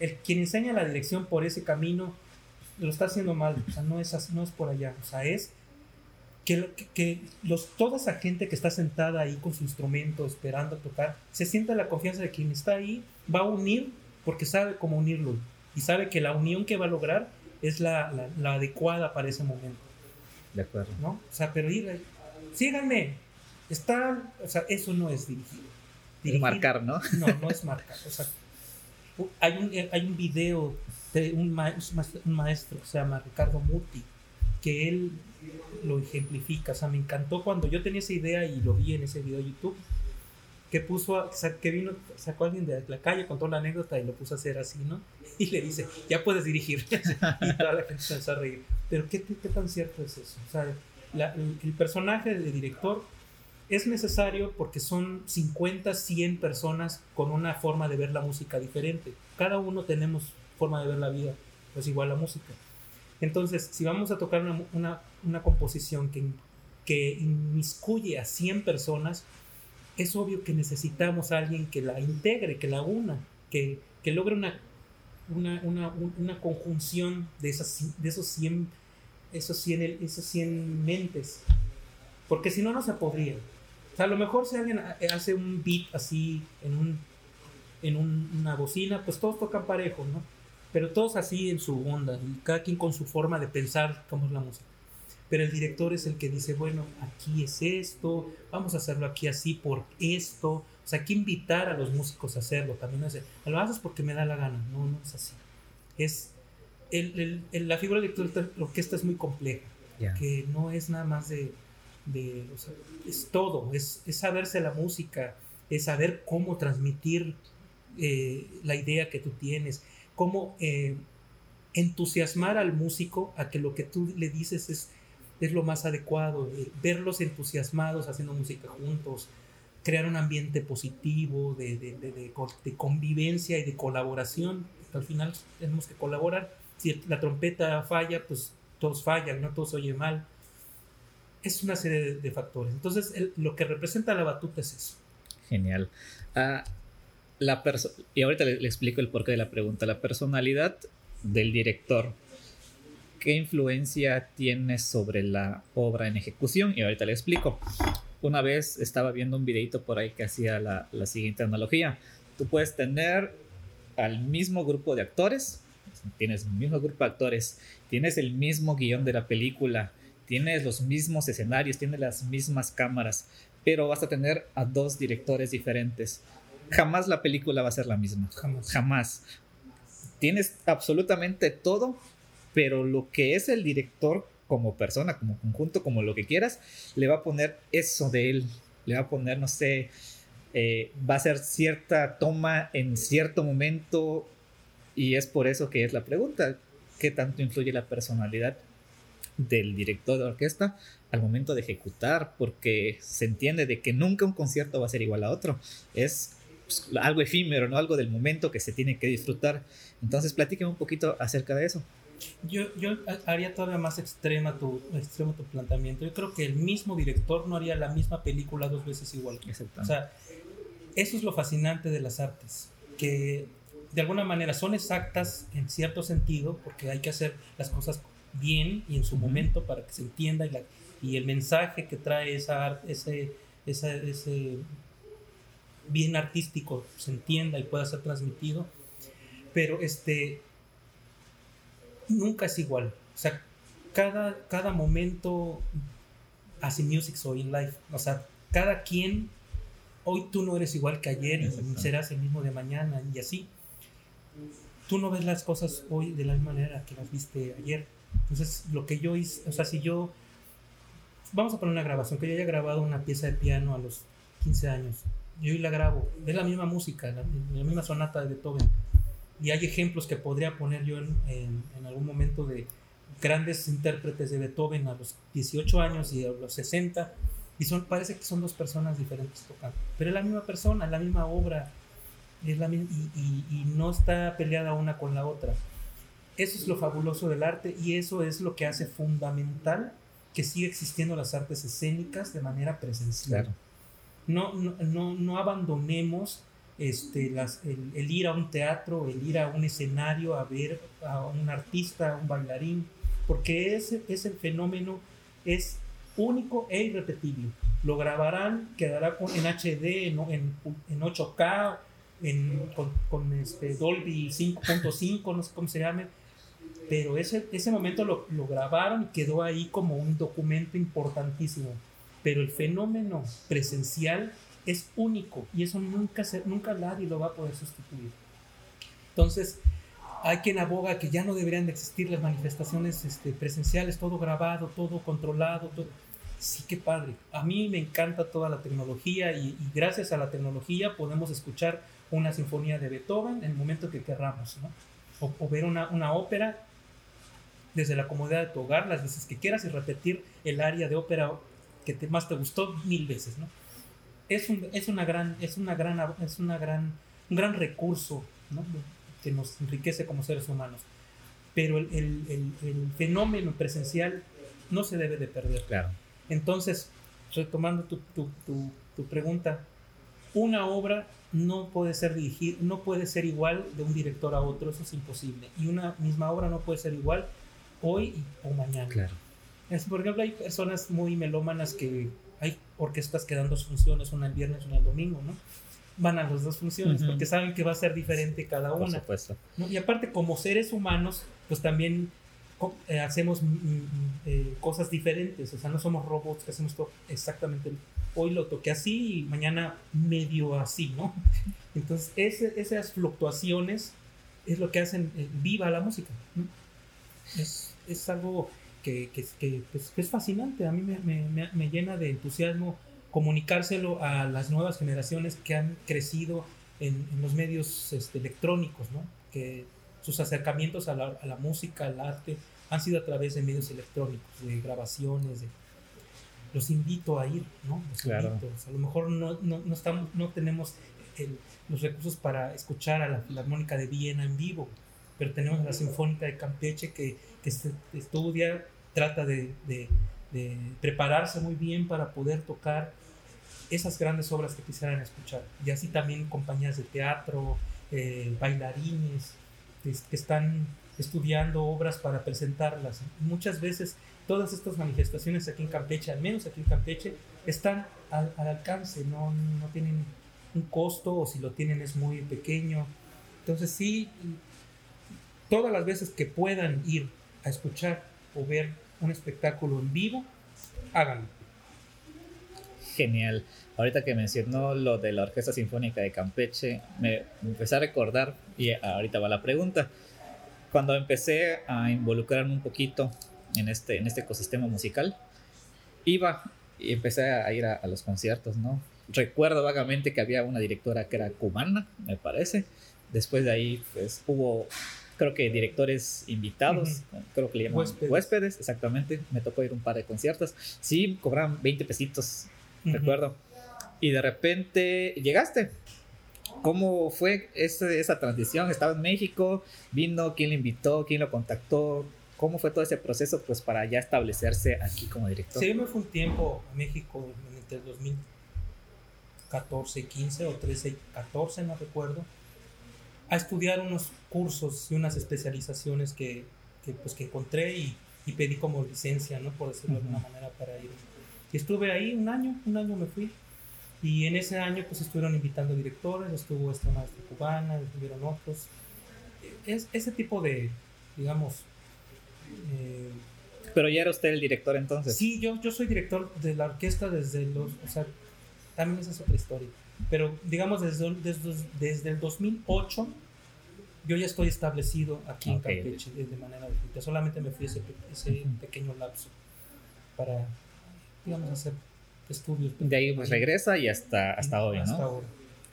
El, quien enseña la dirección por ese camino lo está haciendo mal. O sea, no es, no es por allá. O sea, es que, que, los, toda esa gente que está sentada ahí con su instrumento esperando tocar, se sienta la confianza de quien está ahí, va a unir porque sabe cómo unirlo y sabe que la unión que va a lograr es la, la, adecuada para ese momento. De acuerdo. ¿No? O sea, pero ir, síganme, Está, o sea, eso no es dirigir. dirigir marcar, ¿no? No, no es marcar. O sea, hay un, hay un video de un, maestro que se llama Ricardo Muti, que él lo ejemplifica. O sea, me encantó cuando yo tenía esa idea y lo vi en ese video de YouTube, que puso, que vino, sacó a alguien de la calle, contó la anécdota y lo puso a hacer así, ¿no? [LAUGHS] Y le dice, ya puedes dirigir. [LAUGHS] y toda la gente se empezó a reír. Pero ¿qué, qué, tan cierto es eso? O sea, el personaje de director es necesario porque son 50, 100 personas con una forma de ver la música diferente. Cada uno tenemos forma de ver la vida, pues igual la música. Entonces, si vamos a tocar una, una, composición que, que inmiscuye a 100 personas, es obvio que necesitamos a alguien que la integre, que la una, que, que logre una, una, una, una conjunción de, esas, de esos 100, esos 100, esos 100 mentes. Porque si no, no se podría. O sea, a lo mejor si alguien hace un beat así en, un, en una bocina, pues todos tocan parejo, ¿no? Pero todos así en su onda, y cada quien con su forma de pensar cómo es la música. Pero el director es el que dice, bueno, aquí es esto, vamos a hacerlo aquí así por esto. O sea, hay que invitar a los músicos a hacerlo. También no es, lo haces porque me da la gana. No, no es así. Es, el, el, la figura de orquesta es muy compleja. Que no es nada más de de es todo, es, saberse la música, es saber cómo transmitir eh, la idea que tú tienes, cómo eh, entusiasmar al músico a que lo que tú le dices es, es lo más adecuado, eh, verlos entusiasmados haciendo música juntos, crear un ambiente positivo de, de, de, convivencia y de colaboración. Al final tenemos que colaborar. Si la trompeta falla, pues todos fallan, no todos oye mal es una serie de, factores. Entonces, lo que representa la batuta es eso. Genial. Ah, la y ahorita le, explico el porqué de la pregunta. La personalidad del director, ¿qué influencia tiene sobre la obra en ejecución? Y ahorita le explico. Una vez estaba viendo un videito por ahí que hacía la, la siguiente analogía. Tú puedes tener al mismo grupo de actores, tienes el mismo grupo de actores, tienes el mismo guion de la película, tienes los mismos escenarios, tienes las mismas cámaras, pero vas a tener a dos directores diferentes. jamás la película va a ser la misma. Jamás. Jamás. Tienes absolutamente todo, pero lo que es el director como persona, como conjunto, como lo que quieras, le va a poner eso de él. Le va a poner, no sé, eh, va a ser cierta toma en cierto momento y es por eso que es la pregunta, ¿qué tanto influye la personalidad del director de orquesta al momento de ejecutar? Porque se entiende de que nunca un concierto va a ser igual a otro, es pues, algo efímero, ¿no? Algo del momento que se tiene que disfrutar. Entonces, platíqueme un poquito acerca de eso. Yo, yo haría todavía más extrema tu, extremo tu planteamiento. Yo creo que el mismo director no haría la misma película dos veces igual. O sea, eso es lo fascinante de las artes, que de alguna manera son exactas en cierto sentido, porque hay que hacer las cosas bien y en su momento para que se entienda y, la, y el mensaje que trae esa, ese, ese bien artístico se entienda y pueda ser transmitido. Pero este nunca es igual. O sea, cada, cada momento hace music so in life. O sea, cada quien, hoy tú no eres igual que ayer y serás el mismo de mañana y así. Tú no ves las cosas hoy de la misma manera que las viste ayer. Entonces, lo que yo hice, o sea, si yo, vamos a poner una grabación, que yo haya grabado una pieza de piano a los 15 años, yo la grabo, es la misma música, la, la misma sonata de Beethoven. Y hay ejemplos que podría poner yo en, en, algún momento de grandes intérpretes de Beethoven a los 18 años y a los 60 y son parece que son dos personas diferentes tocando pero es la misma persona la misma obra es la, y, y, y no está peleada una con la otra eso es lo fabuloso del arte y eso es lo que hace fundamental que siga existiendo las artes escénicas de manera presencial. No, no, no, no abandonemos este, las, el, ir a un teatro, el ir a un escenario a ver a un artista, a un bailarín, porque ese, ese fenómeno es único e irrepetible. Lo grabarán, quedará en HD, en, en, 8K, en, con, con este Dolby 5.5, no sé cómo se llame, pero ese, ese momento lo, lo grabaron y quedó ahí como un documento importantísimo. Pero el fenómeno presencial es único y eso nunca, se, nunca nadie lo va a poder sustituir. Entonces, hay quien aboga que ya no deberían de existir las manifestaciones este, presenciales, todo grabado, todo controlado. Todo. Sí, qué padre. A mí me encanta toda la tecnología y, gracias a la tecnología podemos escuchar una sinfonía de Beethoven en el momento que querramos, ¿no? o, ver una, una ópera desde la comodidad de tu hogar las veces que quieras y repetir el área de ópera que te, más te gustó mil veces, ¿no? es, un, es una gran, es una gran, es una gran, un gran recurso que nos enriquece como seres humanos. Pero el, el, el, fenómeno presencial no se debe de perder. Claro. Entonces, retomando tu, tu, tu, pregunta, una obra no puede ser dirigir, no puede ser igual de un director a otro, eso es imposible. Y una misma obra no puede ser igual hoy o mañana. Claro. Es, por ejemplo, hay personas muy melómanas que hay orquestas que dan dos funciones, una el viernes, una el domingo, ¿no? Van a las dos funciones porque saben que va a ser diferente cada una. Por supuesto. Y aparte, como seres humanos, pues también eh, hacemos eh, cosas diferentes, o sea, no somos robots que hacemos todo exactamente. Hoy lo toqué así y mañana medio así, ¿no? [LAUGHS] Entonces, esas fluctuaciones es lo que hacen eh, viva la música. Es, es algo que, que, pues, que, es fascinante, a mí me, me, me, llena de entusiasmo comunicárselo a las nuevas generaciones que han crecido en, en los medios este, electrónicos, ¿no? que sus acercamientos a la, a la, música, al arte, han sido a través de medios electrónicos, de grabaciones, de, los invito a ir, ¿no? claro. a lo mejor no, no, no, estamos, no tenemos el, los recursos para escuchar a la Filarmónica de Viena en vivo, pero tenemos a la Sinfónica de Campeche que, que estudia trata de, de, prepararse muy bien para poder tocar esas grandes obras que quisieran escuchar. Y así también compañías de teatro, eh, bailarines que, están estudiando obras para presentarlas. Muchas veces todas estas manifestaciones aquí en Campeche, al menos aquí en Campeche, están al, al alcance, no, no tienen un costo o si lo tienen es muy pequeño. Entonces sí, todas las veces que puedan ir a escuchar o ver un espectáculo en vivo, háganlo. genial. Ahorita que mencionó lo de la Orquesta Sinfónica de Campeche, me empecé a recordar, y ahorita va la pregunta, cuando empecé a involucrarme un poquito en este, en este ecosistema musical, iba y empecé a ir a, los conciertos, ¿no? Recuerdo vagamente que había una directora que era cubana, me parece. Después de ahí, pues hubo, creo que directores invitados, creo que le llaman huéspedes. exactamente. Me tocó ir a un par de conciertos. Sí, cobraban 20 pesitos, recuerdo. Y de repente llegaste. ¿Cómo fue esa transición? Estaba en México, vino, quién le invitó, quién lo contactó, ¿Cómo fue todo ese proceso pues para ya establecerse aquí como director? Sí, me fue un tiempo a México entre el 2014 y 15 o 13 y 14, no recuerdo, a estudiar unos cursos y unas especializaciones que, que pues, que encontré y, y, pedí como licencia, ¿no? Por decirlo de alguna manera, para ir. Y estuve ahí un año, un año me fui. Y en ese año pues estuvieron invitando directores, estuvo esta maestra cubana, estuvieron otros. Es, ese tipo de, digamos, eh, Pero ya era usted el director entonces. Sí, yo, yo soy director de la orquesta desde los... O sea, también esa es otra historia. Pero digamos desde, desde, desde el 2008 yo ya estoy establecido aquí en Campeche de manera distinta. Solamente me fui ese, ese pequeño lapso para, digamos, hacer estudios. De ahí pues regresa y hasta, hasta hoy, ¿no? Hasta ahora.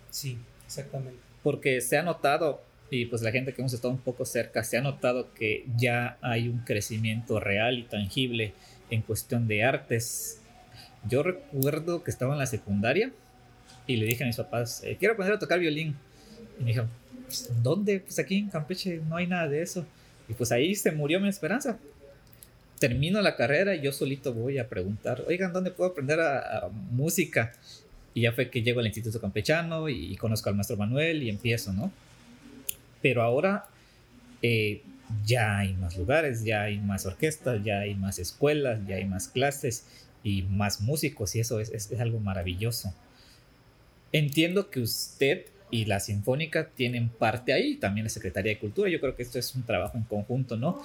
Sí, exactamente. Porque se ha notado y pues la gente que hemos estado un poco cerca se ha notado que ya hay un crecimiento real y tangible en cuestión de artes. Yo recuerdo que estaba en la secundaria y le dije a mis papás, eh, quiero aprender a tocar violín. Y me dijeron, pues, ¿dónde? Pues aquí en Campeche no hay nada de eso. Y pues ahí se murió mi esperanza. Termino la carrera y yo solito voy a preguntar, oigan, ¿dónde puedo aprender a, música? Y ya fue que llego al Instituto Campechano y conozco al maestro Manuel y empiezo, ¿no? Pero ahora eh, ya hay más lugares, ya hay más orquestas, ya hay más escuelas, ya hay más clases y más músicos y eso es, es, algo maravilloso. Entiendo que usted y la Sinfónica tienen parte ahí, también la Secretaría de Cultura, yo creo que esto es un trabajo en conjunto, ¿no?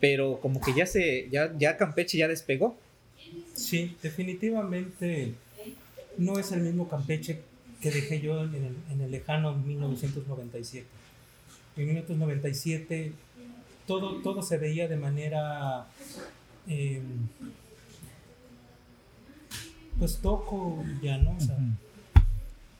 Pero como que ya se, ya, ya Campeche ya despegó. Sí, definitivamente no es el mismo Campeche que dejé yo en el, en el lejano 1997 en 1997 todo, todo se veía de manera, eh, pues toco ya, ¿no?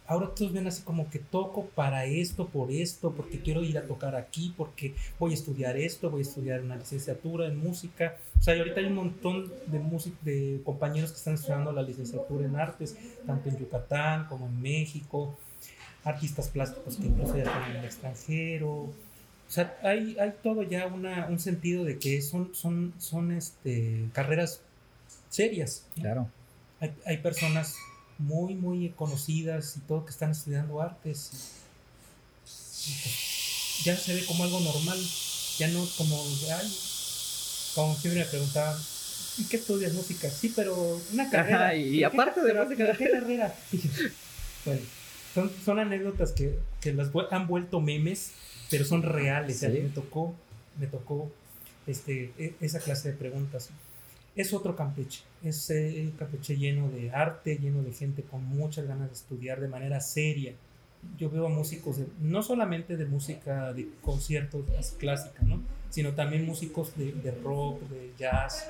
Ahora todos ven así como que toco para esto, por esto, porque quiero ir a tocar aquí, porque voy a estudiar esto, voy a estudiar una licenciatura en música. O sea, y ahorita hay un montón de, de compañeros que están estudiando la licenciatura en artes, tanto en Yucatán como en México artistas plásticos que incluso ya están en el extranjero. O sea, hay, hay todo ya una, un sentido de que son, son, son este, carreras serias. Claro. Hay, hay, personas muy, muy conocidas y todo que están estudiando artes. Pues, ya se ve como algo normal. Ya no como, ay, como siempre me preguntaban, ¿y qué estudias música? Sí, pero una carrera. y, aparte de música. ¿Qué carrera? [LAUGHS] bueno son, anécdotas que, que, las han vuelto memes, pero son reales. me tocó, me tocó este, e, esa clase de preguntas. Es otro Campeche, es el Campeche lleno de arte, lleno de gente con muchas ganas de estudiar de manera seria. Yo veo a músicos, no solamente de música de conciertos clásica, ¿no? sino también músicos de, de rock, de jazz,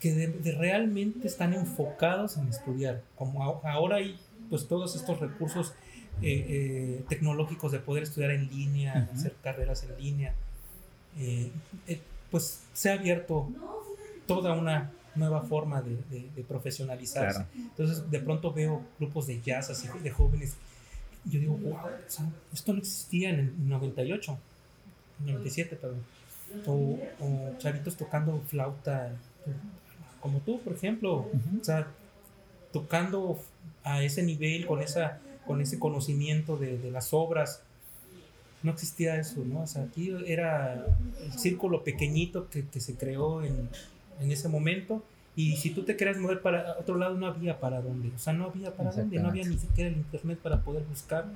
que de, realmente están enfocados en estudiar. Como ahora hay pues todos estos recursos eh, eh, tecnológicos de poder estudiar en línea, hacer carreras en línea, eh, pues se ha abierto toda una nueva forma de, profesionalizarse. Entonces de pronto veo grupos de jazz así de jóvenes. Yo digo, wow, esto no existía en el 98, 97, perdón. O, o chavitos tocando flauta, como tú, por ejemplo. O sea, tocando a ese nivel, con, esa, con ese conocimiento de, de las obras. No existía eso, ¿no? O sea, aquí era el círculo pequeñito que, que se creó en, en, ese momento. Y si tú te querías mover para otro lado, no había para dónde. O sea, no había para dónde, no había ni siquiera el internet para poder buscar.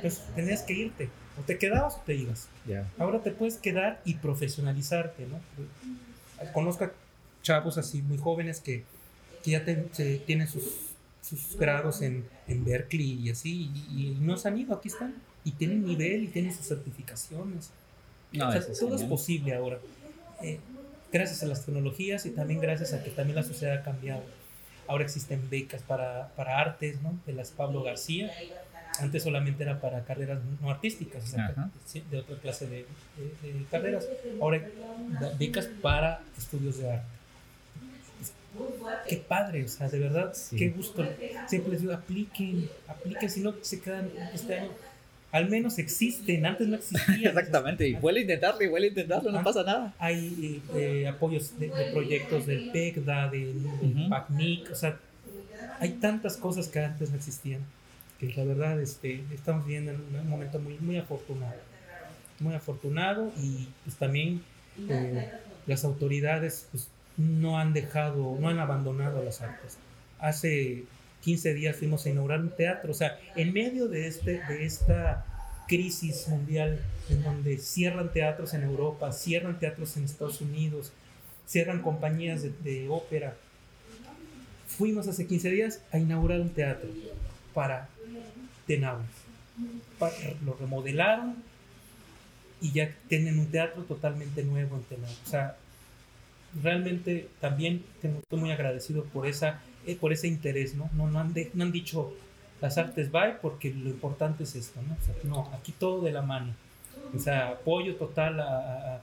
Pues tenías que irte. O te quedabas o te ibas. Ahora te puedes quedar y profesionalizarte, ¿no? Conozca chavos así muy jóvenes que, que ya tienen sus sus grados en, en Berkeley y así, y, y, no se han ido, aquí están, y tienen nivel y tienen sus certificaciones. No, O sea, eso es todo es posible ahora. Eh, gracias a las tecnologías y también gracias a que también la sociedad ha cambiado. Ahora existen becas para, para artes, ¿no? De las Pablo García. Antes solamente era para carreras no artísticas, o sea, de otra clase de, de- de carreras. Ahora becas para estudios de arte. Qué padre, o sea, de verdad, Sí. qué gusto. Siempre les digo, apliquen, apliquen, si no se quedan este año. Al menos existen, antes no existían. [LAUGHS] Exactamente, y vuelve a intentarlo, y vuelve a intentarlo, no Ah. pasa nada. hay eh, apoyos de, de proyectos del PECDA, del, del Ujú. PACNIC, o sea, hay tantas cosas que antes no existían, que la verdad este, estamos viviendo en un momento muy, muy afortunado, muy afortunado y pues también eh, las autoridades pues, no han dejado, no han abandonado las artes. Hace 15 días fuimos a inaugurar un teatro, o sea, en medio de, este, de esta crisis mundial en donde cierran teatros en Europa, cierran teatros en Estados Unidos, cierran compañías de, de ópera. Fuimos hace 15 días a inaugurar un teatro para. Pa- Lo remodelaron y ya tienen un teatro totalmente nuevo en Tenauas. O sea, realmente también estoy muy agradecido por esa eh, por ese interés, ¿no? No, no, han, de- no han dicho las artes bye porque lo importante es esto, ¿no? O sea, no, aquí todo de la mano. O sea, apoyo total a,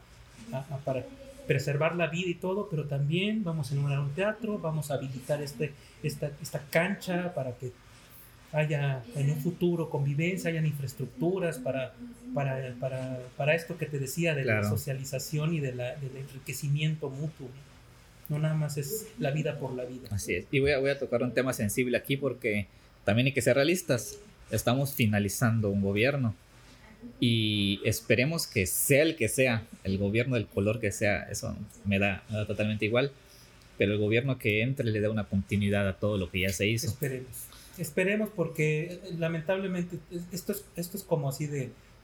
a- a- para preservar la vida y todo, pero también vamos a inaugurar un teatro, vamos a habilitar este, esta, esta cancha para que haya en un futuro convivencia, hayan infraestructuras para, para, para, para esto que te decía de la Claro. socialización y de la, del enriquecimiento mutuo. No nada más es la vida por la vida. Así es. Y voy a, voy a tocar un tema sensible aquí porque también hay que ser realistas. Estamos finalizando un gobierno y esperemos que sea el que sea, el gobierno del color que sea, eso me da, me da totalmente igual, pero el gobierno que entre le da una continuidad a todo lo que ya se hizo. Esperemos. Esperemos porque eh, lamentablemente es- esto es, esto es como así de,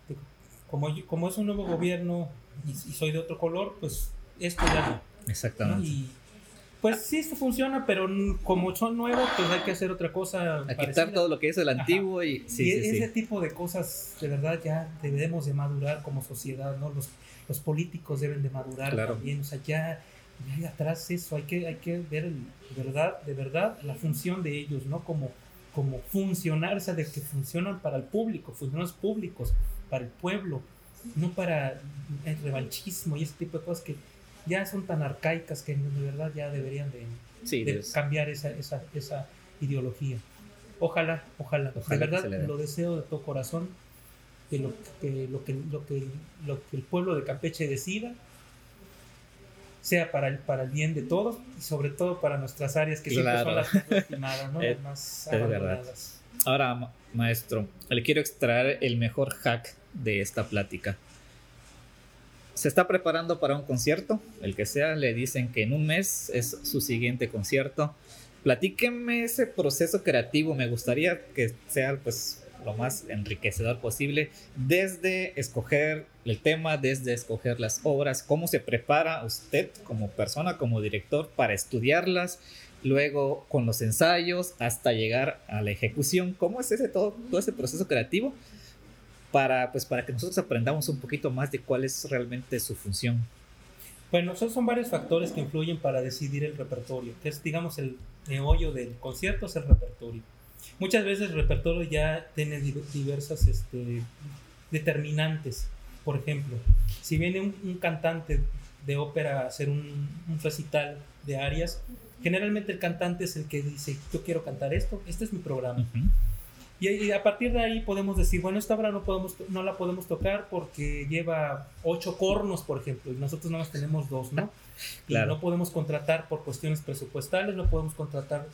de- como, yo- como es un nuevo gobierno y, y soy de otro color, pues esto ya no. Exactamente. Y pues sí, esto funciona, pero como son nuevos, pues hay que hacer otra cosa. A quitar parecida. todo lo que es el Ajá. antiguo y sí, y sí, ese sí. tipo de cosas, de verdad, ya debemos de madurar como sociedad, ¿no? Los, los políticos deben de madurar Claro. también, o sea, ya, ya hay atrás eso, hay que, hay que ver el- de verdad, de verdad la función de ellos, ¿no? Como, como funcionar, o sea, de que funcionan para el público, funcionarios públicos, para el pueblo, no para el revanchismo y ese tipo de cosas que ya son tan arcaicas que de verdad ya deberían de, Sí, de cambiar esa, esa, esa ideología. Ojalá, ojalá, Ojalá de verdad lo deseo de todo corazón que lo que, lo que, lo que, lo que el pueblo de Campeche decida sea para el, para el bien de todos y sobre todo para nuestras áreas que siempre Claro. son las más ¿no? [LAUGHS] Las más abandonadas. Ahora, ma- maestro, le quiero extraer el mejor hack de esta plática. Se está preparando para un concierto, el que sea, le dicen que en un mes es su siguiente concierto. Platíqueme ese proceso creativo, me gustaría que sea pues lo más enriquecedor posible, desde escoger el tema, desde escoger las obras, cómo se prepara usted como persona, como director para estudiarlas, luego con los ensayos hasta llegar a la ejecución. ¿Cómo es ese todo, todo ese proceso creativo? Para, pues, para que nosotros aprendamos un poquito más de cuál es realmente su función. Bueno, son, son varios factores que influyen para decidir el repertorio, que es, digamos, el meollo del concierto es el repertorio. Muchas veces el repertorio ya tiene di- diversas este, determinantes. Por ejemplo, si viene un, un cantante de ópera a hacer un, un recital de arias, generalmente el cantante es el que dice, yo quiero cantar esto, este es mi programa. Y, y a partir de ahí podemos decir, bueno, esta obra no, podemos, no la podemos tocar porque lleva ocho cornos, por ejemplo, y nosotros nada más tenemos dos, ¿no? [LAUGHS] Y Claro. no podemos contratar por cuestiones presupuestales, no podemos contratar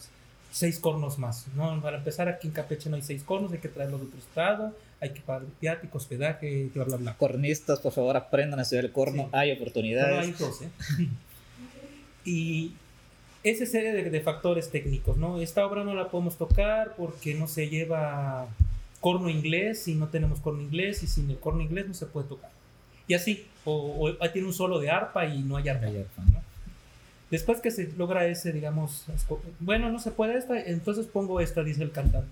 seis cornos más, ¿no? Para empezar, aquí en Campeche no hay seis cornos, hay que traerlos de otro estado, hay que pagar viático, hospedaje, bla, bla, bla. Cornistas, por favor, aprendan a estudiar el corno. Sí. Hay oportunidades. hay dos, ¿eh? [LAUGHS] y esa serie de, de factores técnicos, ¿no? Esta obra no la podemos tocar porque no se lleva corno inglés y no tenemos corno inglés y sin el corno inglés no se puede tocar. Y así, o, o tiene un solo de arpa y no hay arpa. Hay arpa. ¿no? Después que se logra ese, digamos, bueno, no se puede esta, entonces pongo esta, dice el cantante.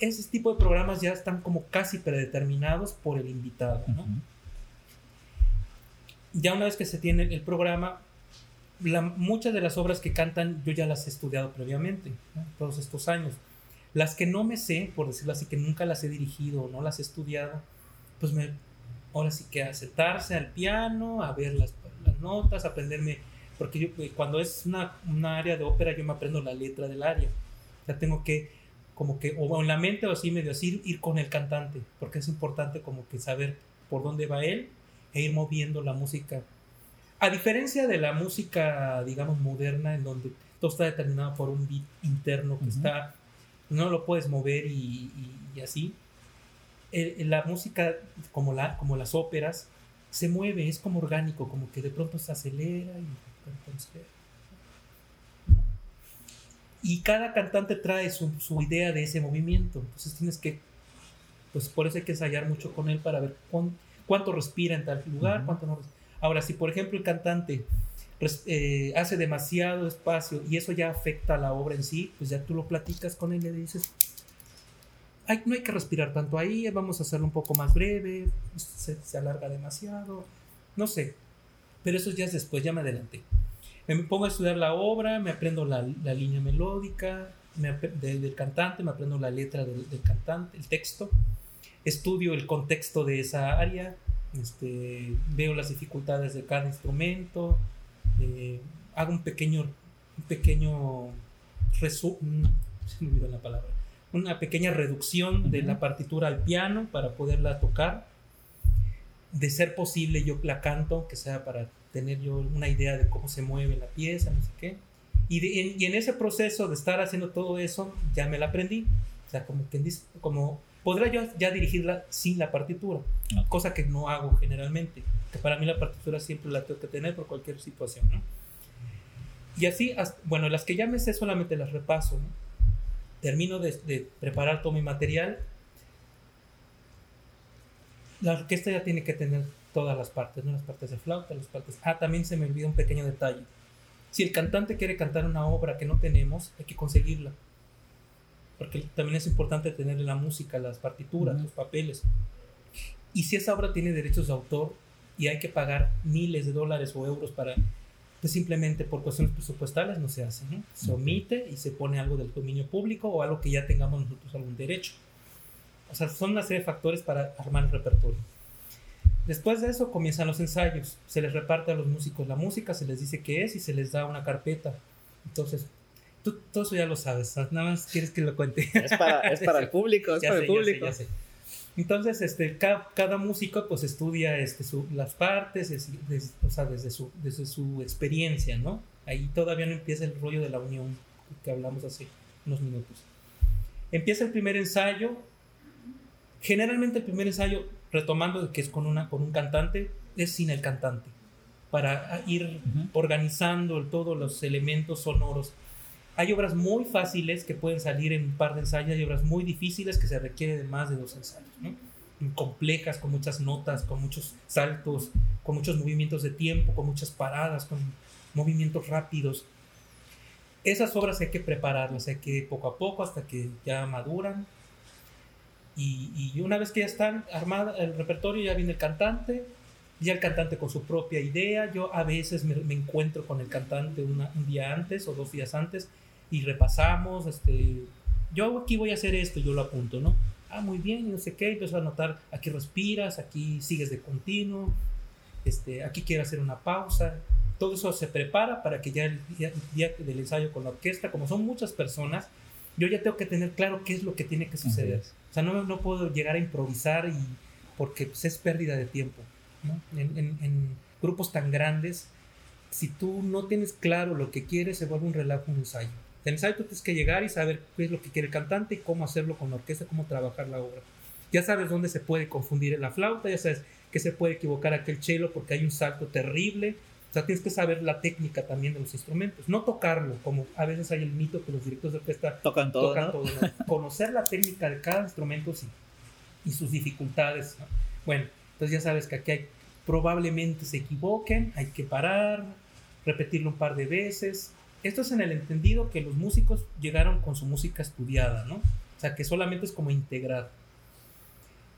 Ese tipo de programas ya están como casi predeterminados por el invitado, ¿no? Ya una vez que se tiene el programa, muchas de las obras que cantan yo ya las he estudiado previamente, todos estos años. Las que no me sé, por decirlo así, que nunca las he dirigido o no las he estudiado, pues me, ahora sí que a sentarse al piano, a ver las, las notas, aprenderme, porque yo, eh, cuando es una, una, área de ópera yo me aprendo la letra del área. O sea, tengo que, como que, o en la mente o así medio así, ir con el cantante, porque es importante como que saber por dónde va él e ir moviendo la música. A diferencia de la música, digamos, moderna, en donde todo está determinado por un beat interno que está no lo puedes mover y, así. la música, como, la, como las óperas, se mueve, es como orgánico, como que de pronto se acelera y y cada cantante trae su, idea de ese movimiento. Entonces tienes que, pues por eso hay que ensayar mucho con él para ver cuánto respira en tal lugar, cuánto no Ahora, si por ejemplo el cantante eh, hace demasiado espacio y eso ya afecta a la obra en sí, pues ya tú lo platicas con él y le dices, no hay que respirar tanto ahí, vamos a hacerlo un poco más breve, se, alarga demasiado, no sé, pero eso ya es después, ya me adelanté. Me pongo a estudiar la obra, me aprendo la, línea melódica del cantante, me aprendo la letra del, cantante, el texto, estudio el contexto de esa área, este, veo las dificultades de cada instrumento, eh, hago un pequeño, un pequeño resumen, se me olvidó la palabra, una pequeña reducción de la partitura al piano para poderla tocar. De ser posible, yo la canto, que sea para tener yo una idea de cómo se mueve la pieza, no sé qué. Y, en, ese proceso de estar haciendo todo eso, ya me la aprendí. O sea, como que como podrá yo ya dirigirla sin la partitura, cosa que no hago generalmente, que para mí la partitura siempre la tengo que tener por cualquier situación, ¿no? Y así, bueno, las que ya me sé solamente las repaso, ¿no? Termino de, preparar todo mi material. La orquesta ya tiene que tener todas las partes, ¿no? Las partes de flauta, las partes... Ah, también se me olvidó un pequeño detalle. Si el cantante quiere cantar una obra que no tenemos, hay que conseguirla porque también es importante tener la música, las partituras, los papeles. Y si esa obra tiene derechos de autor y hay que pagar miles de dólares o euros para, pues simplemente por cuestiones presupuestales no se hace, Se omite y se pone algo del dominio público o algo que ya tengamos nosotros algún derecho. O sea, son una serie de factores para armar el repertorio. Después de eso comienzan los ensayos. Se les reparte a los músicos la música, se les dice qué es y se les da una carpeta. Entonces, Tú todo eso ya lo sabes, nada más quieres que lo cuente. Es para, es para [LAUGHS] el público, es para el público. Entonces, este, cada, músico pues estudia este, las partes, o sea, desde su, desde su experiencia, ¿no? Ahí todavía no empieza el rollo de la unión que hablamos hace unos minutos. Empieza el primer ensayo. Generalmente el primer ensayo, retomando que es con, una, con un cantante, es sin el cantante, para ir organizando todos los elementos sonoros hay obras muy fáciles que pueden salir en un par de ensayos y obras muy difíciles que se requieren de más de dos ensayos, ¿no? complejas, con muchas notas, con muchos saltos, con muchos movimientos de tiempo, con muchas paradas, con movimientos rápidos. Esas obras hay que prepararlas, hay que poco a poco hasta que ya maduran. Y, y una vez que ya están armada el repertorio, ya viene el cantante, ya el cantante con su propia idea. Yo a veces me, encuentro con el cantante un día antes o dos días antes y repasamos, este, yo aquí voy a hacer esto, yo lo apunto, ¿no? Ah, muy bien, no sé qué, empiezo a notar, aquí respiras, aquí sigues de continuo, este, aquí quiero hacer una pausa, todo eso se prepara para que ya el día, del ensayo con la orquesta, como son muchas personas, yo ya tengo que tener claro qué es lo que tiene que suceder. O sea, no, no puedo llegar a improvisar y, porque pues, es pérdida de tiempo. ¿no? En, en, en, grupos tan grandes, si tú no tienes claro lo que quieres, se vuelve un relajo, un ensayo. Ensayo tú tienes que llegar y saber qué es lo que quiere el cantante y cómo hacerlo con la orquesta, cómo trabajar la obra. Ya sabes dónde se puede confundir la flauta, ya sabes que se puede equivocar aquel cello porque hay un salto terrible. O sea, tienes que saber la técnica también de los instrumentos. No tocarlo, como a veces hay el mito que los directores de orquesta tocan todo. Conocer la técnica de cada instrumento y sus dificultades. Bueno, entonces ya sabes que aquí hay, probablemente se equivoquen, hay que parar, repetirlo un par de veces. Esto es en el entendido que los músicos llegaron con su música estudiada, ¿no? O sea, que solamente es como integrar.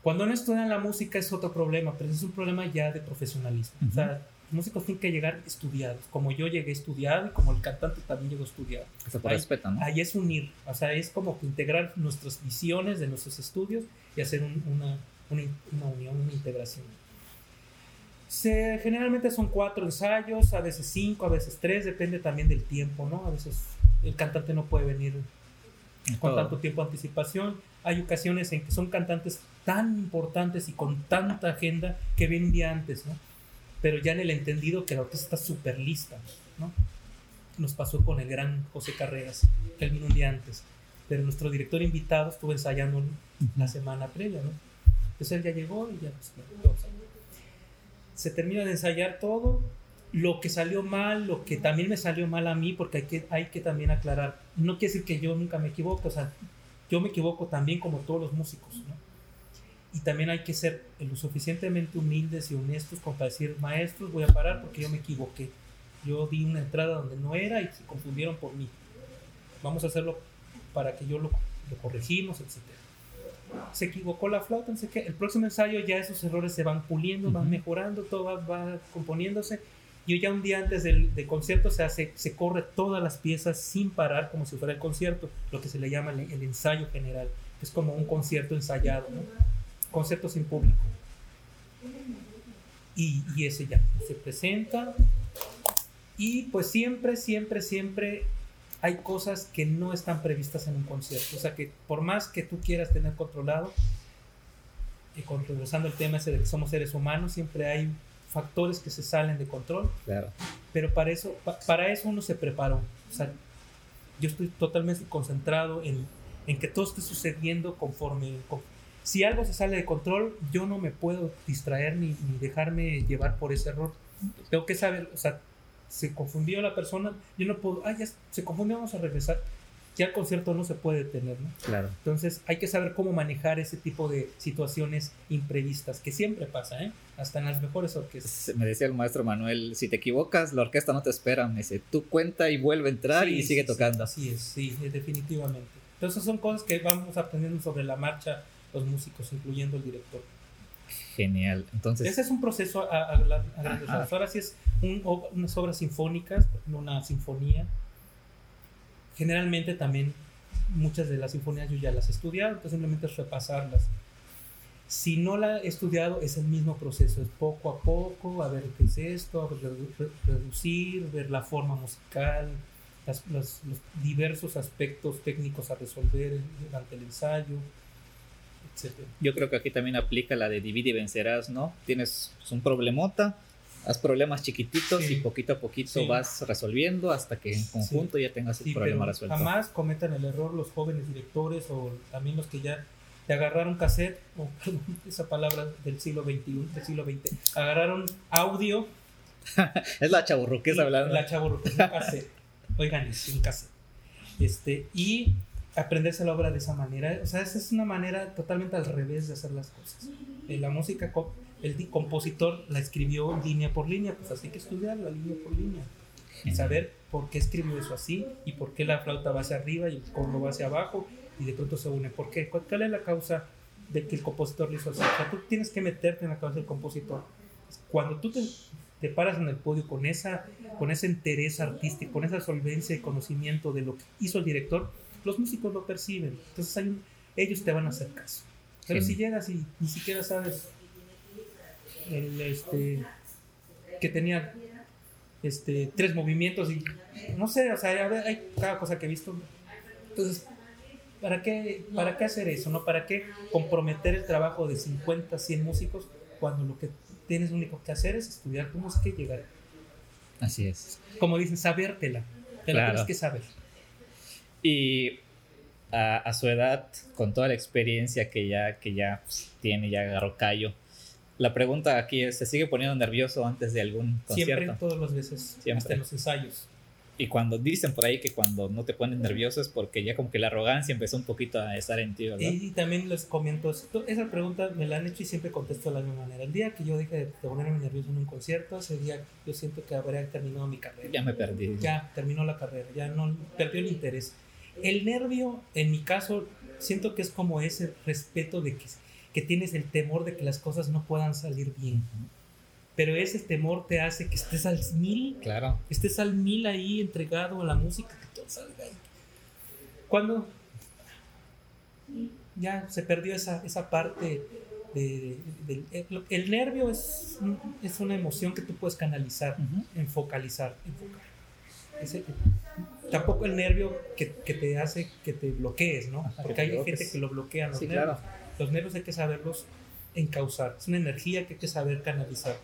Cuando no estudian la música es otro problema, pero es un problema ya de profesionalismo. O sea, los músicos tienen que llegar estudiados, como yo llegué estudiado y como el cantante también llegó estudiado. Por ahí, respeto, ¿no? Ahí es unir, o sea, es como que integrar nuestras visiones de nuestros estudios y hacer un, una, una, una, unión, una integración. Se, generalmente son cuatro ensayos, a veces cinco, a veces tres, depende también del tiempo, ¿no? A veces el cantante no puede venir con Todo. tanto tiempo de anticipación. Hay ocasiones en que son cantantes tan importantes y con tanta agenda que vienen día antes, ¿no? Pero ya en el entendido que la orquesta está súper lista, ¿no? Nos pasó con el gran José Carreras, que él vino un día antes. Pero nuestro director invitado estuvo ensayando la semana previa, ¿no? Entonces él ya llegó y ya salió. Se termina de ensayar todo. Lo que salió mal, lo que también me salió mal a mí, porque hay que, hay que también aclarar. No quiere decir que yo nunca me equivoco, o sea, yo me equivoco también como todos los músicos. Y también hay que ser lo suficientemente humildes y honestos como para decir, maestros, voy a parar porque yo me equivoqué. Yo di una entrada donde no era y se confundieron por mí. Vamos a hacerlo para que yo lo, lo corregimos, etc. Se equivocó la flauta, no sé qué. El próximo ensayo ya esos errores se van puliendo, van mejorando, todo va, va componiéndose. Y ya un día antes del, del concierto se hace, se corre todas las piezas sin parar, como si fuera el concierto, lo que se le llama el, el ensayo general, que es como un concierto ensayado, ¿no? concierto sin público. Y, y ese ya se presenta. Y pues siempre, siempre, siempre hay cosas que no están previstas en un concierto. O sea que por más que tú quieras tener controlado, y controversando el tema ese de que somos seres humanos, siempre hay factores que se salen de control, Claro. pero para eso, pa- para eso uno se preparó. O sea, yo estoy totalmente concentrado en, en que todo esté sucediendo conforme... con- si algo se sale de control, yo no me puedo distraer ni, ni dejarme llevar por ese error. Tengo que saber, o sea, se confundió la persona, yo no puedo, ah, ya se confundió, vamos a regresar. Ya el concierto no se puede detener, ¿no? Claro. Entonces hay que saber cómo manejar ese tipo de situaciones imprevistas, que siempre pasa, ¿eh? Hasta en las mejores orquestas. Me decía el maestro Manuel, si te equivocas, la orquesta no te espera. Me dice, tú cuenta y vuelve a entrar y sigue sí, tocando. Sí, así es, sí, eh, definitivamente. Entonces son cosas que vamos aprendiendo sobre la marcha los músicos, incluyendo el director. Genial. Entonces, Ese es un proceso a, a- a rasgos. Ahora sí es un- unas obras sinfónicas, una sinfonía. Generalmente también muchas de las sinfonías yo ya las he estudiado, entonces simplemente es repasarlas. Si no la he estudiado, es el mismo proceso, es poco a poco, a ver qué es esto, a ver, reducir, ver la forma musical, las- los, los diversos aspectos técnicos a resolver durante el ensayo, yo creo que aquí también aplica la de divide y vencerás, ¿no? Tienes pues, un problemota, haz problemas chiquititos Sí. y poquito a poquito vas resolviendo hasta que en conjunto ya tengas el problema resuelto. jamás cometan el error los jóvenes directores o también los que ya te agarraron cassette, o perdón, [LAUGHS] esa palabra del siglo XXI, del siglo XX, agarraron audio, [LAUGHS] Es la chaburruquesa y hablando. la chavo un cassette, oigan, es un cassette, este, y aprenderse la obra de esa manera, o sea, esa es una manera totalmente al revés de hacer las cosas. Eh, la música, el compositor la escribió línea por línea, pues así que estudiarla línea por línea y saber por qué escribió eso así y por qué la flauta va hacia arriba y el coro va hacia abajo y de pronto se une. ¿Por qué? ¿Cuál es la causa de que el compositor lo hizo así? O sea, tú tienes que meterte en la cabeza del compositor. Cuando tú te, te paras en el podio con esa, con esa entereza artística, con esa solvencia y conocimiento de lo que hizo el director, los músicos lo perciben. Entonces hay un- ellos te van a hacer caso. Pero Genial. si llegas y ni siquiera sabes el, este, que tenía este, tres movimientos y no sé, o sea, hay, hay cada cosa que he visto. Entonces, ¿para qué, ¿para qué hacer eso? ¿no? ¿Para qué comprometer el trabajo de 50, 100 músicos cuando lo que tienes único que hacer es estudiar tu música y llegar? Así es. Como dicen, sabértela. Te la Claro. tienes que saber. Y a, a su edad, con toda la experiencia que ya, que ya pues, tiene, ya agarró callo, la pregunta aquí es, ¿se sigue poniendo nervioso antes de algún Siempre, concierto? todas las veces, Siempre. hasta en los ensayos. Y cuando dicen por ahí que cuando no te pones nervioso es porque ya como que la arrogancia empezó un poquito a estar en ti, ¿verdad? Y, también les comento, esa pregunta me la han hecho y siempre contesto de la misma manera. El día que yo dije de ponerme nervioso en un concierto, ese día yo siento que habría terminado mi carrera. Ya me perdí. Ya terminó la carrera, ya no perdió el interés. El nervio, en mi caso, siento que es como ese respeto de que, que tienes el temor de que las cosas no puedan salir bien pero ese temor te hace que estés al mil, claro. estés al mil ahí entregado a la música, que todo salga Cuando ya se perdió esa, esa parte de, el, nervio es, es una emoción que tú puedes canalizar, enfocalizar, enfocar. Tampoco el nervio que, que, te hace que te bloquees, ¿no? Porque hay gente que lo bloquea los nervios. Los nervios hay que saberlos encauzar. Es una energía que hay que saber canalizar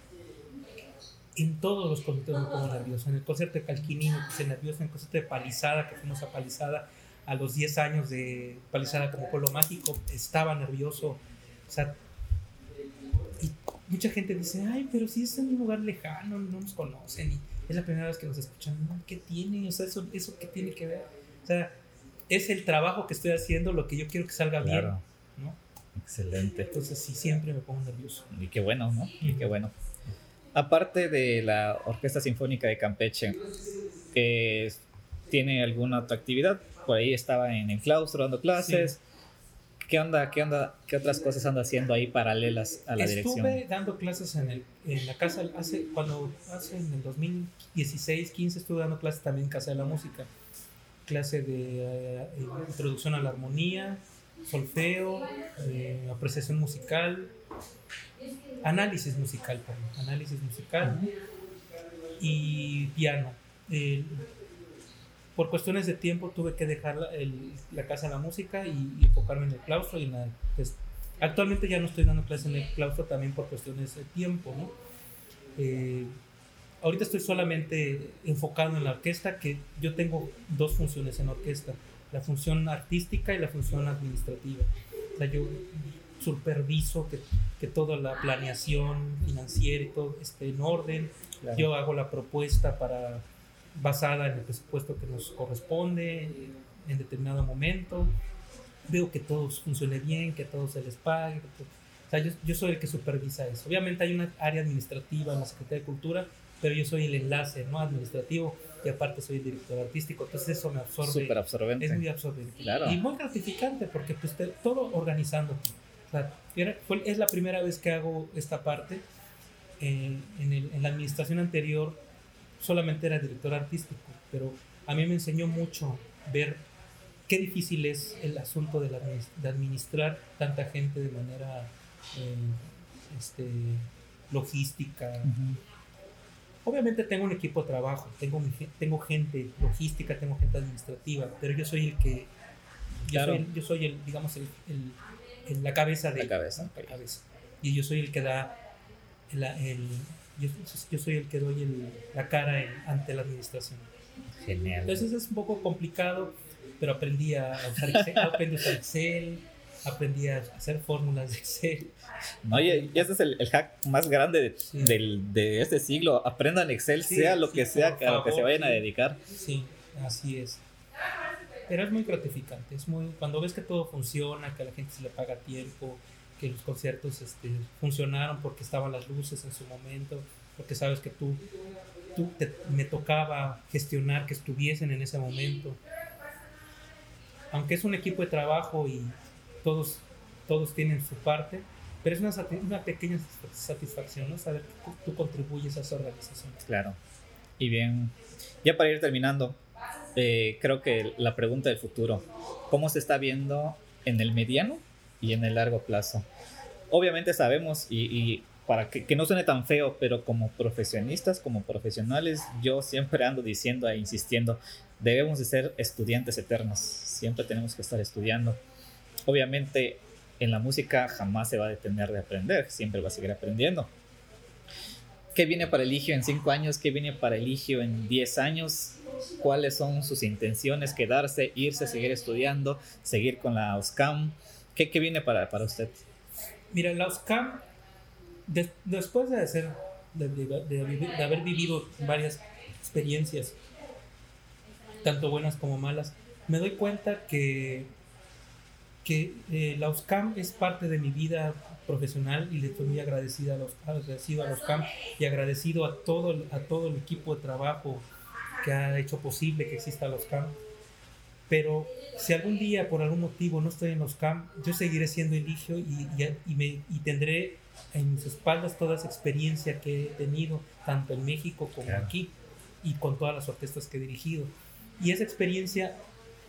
en todos los conciertos me pongo nervioso. En el concierto de Calquini me puse nervioso, en el concierto de Palizada, que fuimos a Palizada a los 10 años de Palizada como pueblo mágico, estaba nervioso. O sea, y mucha gente dice, ay, pero si es en un lugar lejano, no nos conocen y es la primera vez que nos escuchan. ¿Qué tiene? O sea, eso, eso qué tiene que ver. O sea, es el trabajo que estoy haciendo lo que yo quiero que salga bien. ¿no? Excelente. Entonces sí, siempre me pongo nervioso. Y qué bueno, ¿no? Y qué bueno aparte de la Orquesta Sinfónica de Campeche, ¿tiene alguna otra actividad? Por ahí estaba en el claustro dando clases. ¿Qué onda, qué onda, qué otras cosas anda haciendo ahí paralelas a la dirección? Estuve dando clases en, el, en la casa, hace, cuando, hace en el 2016, 15 estuve dando clases también en Casa de la Música. Clase de eh, introducción a la armonía, solfeo, eh, apreciación musical, análisis musical, análisis musical y piano. Por cuestiones de tiempo tuve que dejar la, casa de la música y, enfocarme en el claustro y pues, actualmente ya no estoy dando clases en el claustro también por cuestiones de tiempo, eh, ahorita estoy solamente enfocado en la orquesta, que yo tengo dos funciones en orquesta, la función artística y la función administrativa. O sea, yo superviso que, que toda la planeación financiera y todo esté en orden. Yo hago la propuesta para basada en el presupuesto que nos corresponde en determinado momento. Veo que todo funcione bien, que todo se les pague. o sea, yo, yo, soy el que supervisa eso. Obviamente hay una área administrativa en la Secretaría de Cultura, pero yo soy el enlace no administrativo y aparte soy el director artístico, entonces eso me absorbe. Súper absorbente. Es muy absorbente. Y muy gratificante porque pues todo organizando es la primera vez que hago esta parte. En, la administración anterior solamente era director artístico, pero a mí me enseñó mucho ver qué difícil es el asunto de, administrar tanta gente de manera eh, este, logística. Obviamente tengo un equipo de trabajo, tengo, tengo gente logística, tengo gente administrativa, pero yo soy el que, yo, soy, yo soy el, digamos, el en la cabeza de la cabeza. La cabeza. Y yo soy el que da el, yo, soy el que doy la cara ante la administración. Genial. Entonces es un poco complicado, pero aprendí a usar Excel, [LAUGHS] aprendí a usar Excel, aprendí a hacer fórmulas de Excel. No, y, este es el, hack más grande de, del, de este siglo. Aprendan Excel, sea lo que sea a lo que se vayan a dedicar. Sí, así es. Pero es muy gratificante, es muy, cuando ves que todo funciona, que a la gente se le paga tiempo, que los conciertos este, funcionaron porque estaban las luces en su momento, porque sabes que tú, tú me tocaba gestionar que estuviesen en ese momento. Aunque es un equipo de trabajo y todos, todos tienen su parte, pero es una, una pequeña satisfacción, ¿no? Saber que tú, tú contribuyes a esa organización. Claro. Y bien, ya para ir terminando, eh, creo que la pregunta del futuro, ¿cómo se está viendo en el mediano y en el largo plazo? Obviamente sabemos y, para que, no suene tan feo, pero como profesionistas, como profesionales, yo siempre ando diciendo e insistiendo, debemos de ser estudiantes eternos, siempre tenemos que estar estudiando. Obviamente en la música jamás se va a detener de aprender, siempre va a seguir aprendiendo. ¿Qué viene para Eligio en 5 años? ¿Qué viene para Eligio en 10 años? cuáles son sus intenciones, quedarse, irse, seguir estudiando, seguir con la OSCAM. ¿Qué, qué viene para, para, usted? Mira, la OSCAM, después de, hacer, de, haber vivido varias experiencias tanto buenas como malas, me doy cuenta que, que eh, la USCAM es parte de mi vida profesional y le estoy muy agradecida a los, agradecido a los CAM y agradecido a todo, a todo el equipo de trabajo que ha hecho posible que exista los CAM. Pero si algún día por algún motivo no estoy en los CAM, yo seguiré siendo Eligio y, y, me, y tendré en mis espaldas toda esa experiencia que he tenido, tanto en México como aquí, y con todas las orquestas que he dirigido. Y esa experiencia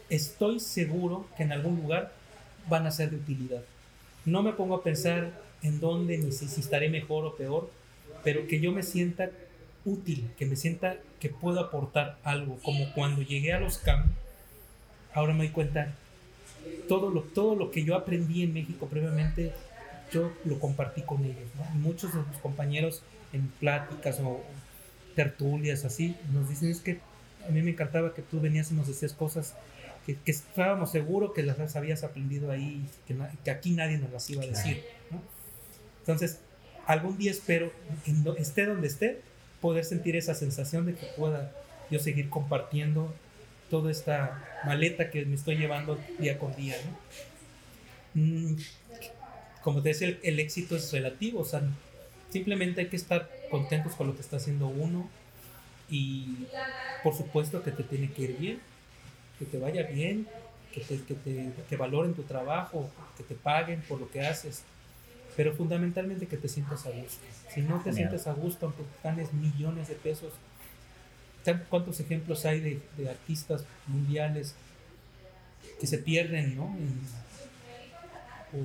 estoy seguro que en algún lugar van a ser de utilidad. No me pongo a pensar en dónde ni si, estaré mejor o peor, pero que yo me sienta útil, que me sienta que puedo aportar algo, como cuando llegué a los CAM, ahora me doy cuenta, todo lo, todo lo que yo aprendí en México previamente, yo lo compartí con ellos, y muchos de mis compañeros en pláticas o tertulias así, nos dicen es que a mí me encantaba que tú venías y nos decías cosas que, estábamos seguros que las habías aprendido ahí, que, que, aquí nadie nos las iba a decir. Entonces, algún día espero, esté donde esté, poder sentir esa sensación de que pueda yo seguir compartiendo toda esta maleta que me estoy llevando día con día. Mm, como te decía, el, éxito es relativo, o sea, simplemente hay que estar contentos con lo que está haciendo uno y por supuesto que te tiene que ir bien que te vaya bien, que, te, que, te, que valoren tu trabajo, que te paguen por lo que haces, pero fundamentalmente que te sientas a gusto. Si no te sientes a gusto, aunque ganes millones de pesos, ¿cuántos ejemplos hay de, de artistas mundiales que se pierden, ¿no? o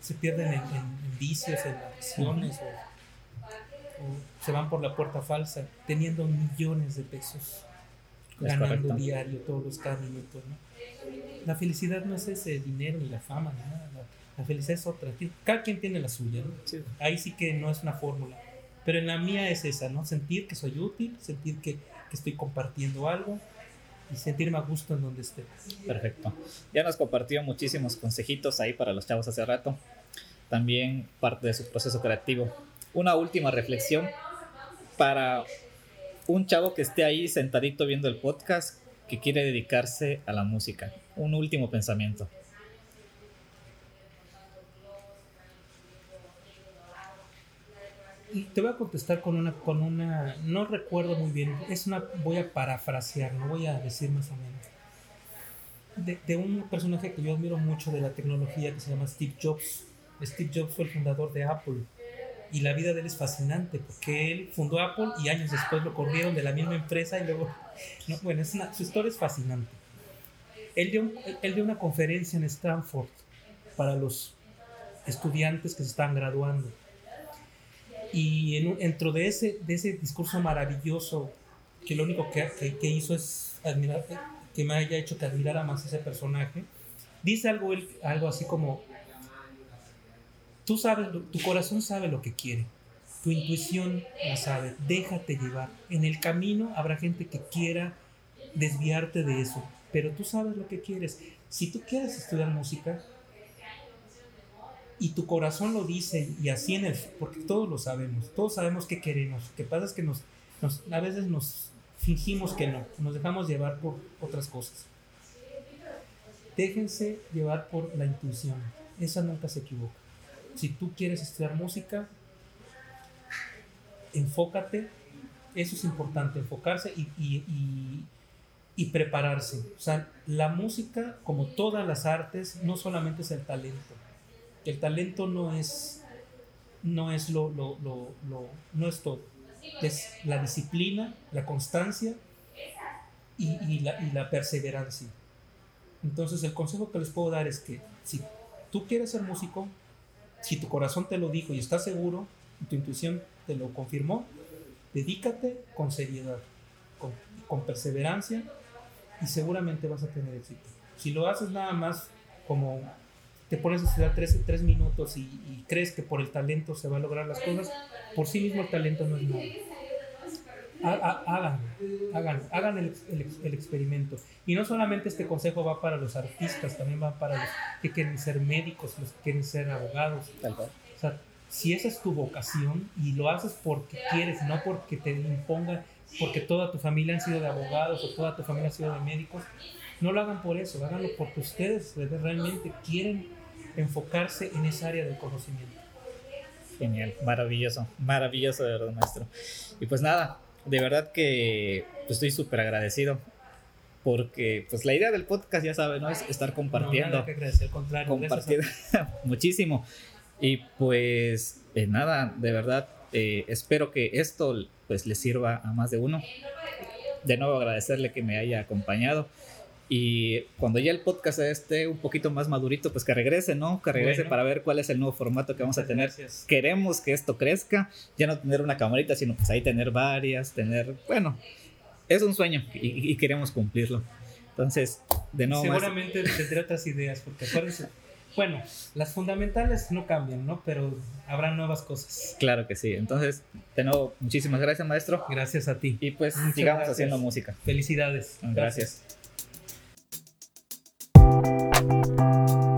se pierden en, en, vicios, en acciones, o, o se van por la puerta falsa teniendo millones de pesos ganando diario todos los cada minuto. La felicidad no es ese dinero ni la fama, nada. La, felicidad es otra. Cada quien tiene la suya. Ahí sí que no es una fórmula. Pero en la mía es esa, ¿no? Sentir que soy útil, sentir que, que estoy compartiendo algo y sentirme a gusto en donde esté. Perfecto. Ya nos compartió muchísimos consejitos ahí para los chavos hace rato. También parte de su proceso creativo. Una última reflexión para un chavo que esté ahí sentadito viendo el podcast que quiere dedicarse a la música. Un último pensamiento. Y te voy a contestar con una, con una, no recuerdo muy bien, es una, voy a parafrasear, no voy a decir más o menos. De, de, un personaje que yo admiro mucho de la tecnología que se llama Steve Jobs. Steve Jobs fue el fundador de Apple y la vida de él es fascinante porque él fundó Apple y años después lo corrieron de la misma empresa y luego, [LAUGHS] bueno, es su historia es fascinante. Él dio, él dio una conferencia en Stanford para los estudiantes que se están graduando. Y en, dentro de ese, de ese discurso maravilloso, que lo único que, que, que hizo es admirar, que me haya hecho que admirara más ese personaje, dice algo, él, algo así como, Tú sabes, tu corazón sabe lo que quiere, tu intuición la sabe, déjate llevar. En el camino habrá gente que quiera desviarte de eso, pero tú sabes lo que quieres. Si tú quieres estudiar música y tu corazón lo dice y así en el, porque todos lo sabemos, todos sabemos qué queremos. Lo que pasa es que nos, a veces nos fingimos que no, nos dejamos llevar por otras cosas. Déjense llevar por la intuición, esa nunca se equivoca si tú quieres estudiar música, enfócate, eso es importante, enfocarse y, prepararse. O sea, la música, como todas las artes, no solamente es el talento. El talento no es, no es lo, lo, no es todo. Es la disciplina, la constancia y, la, y la perseverancia. Entonces el consejo que les puedo dar es que si tú quieres ser músico, si tu corazón te lo dijo y estás seguro, y tu intuición te lo confirmó, dedícate con seriedad, con, perseverancia y seguramente vas a tener éxito. Si lo haces nada más como te pones a estudiar tres, tres minutos y, crees que por el talento se va a lograr las cosas, por sí mismo el talento no es nada hagan, hagan, hagan el, el, experimento. Y no solamente este consejo va para los artistas, también va para los que quieren ser médicos, los que quieren ser abogados. O sea, si esa es tu vocación y lo haces porque quieres, no porque te imponga porque toda tu familia han sido de abogados o toda tu familia ha sido de médicos. No lo hagan por eso, háganlo porque ustedes realmente quieren enfocarse en esa área del conocimiento. Genial, maravilloso, maravilloso de verdad, maestro. Y pues nada, de verdad que pues, estoy súper agradecido porque pues la idea del podcast ya saben, ¿no? Es estar compartiendo. No, que agradecer, contrario. Compartir [LAUGHS] muchísimo. Y pues eh, nada, de verdad, eh, espero que esto pues le sirva a más de uno. De nuevo agradecerle que me haya acompañado. Y cuando ya el podcast esté un poquito más madurito, pues que regrese, ¿no? Que regrese para ver cuál es el nuevo formato que vamos a tener. Queremos que esto crezca, ya no tener una camarita, sino pues ahí tener varias, tener, bueno, es un sueño y, queremos cumplirlo. Entonces, de nuevo. Seguramente tendré otras ideas, porque acuérdense, bueno, las fundamentales no cambian, ¿no? Pero habrá nuevas cosas. Claro que sí. Entonces, de nuevo, muchísimas gracias, maestro. Gracias a ti. Y pues sigamos haciendo música. Felicidades. gracias. Música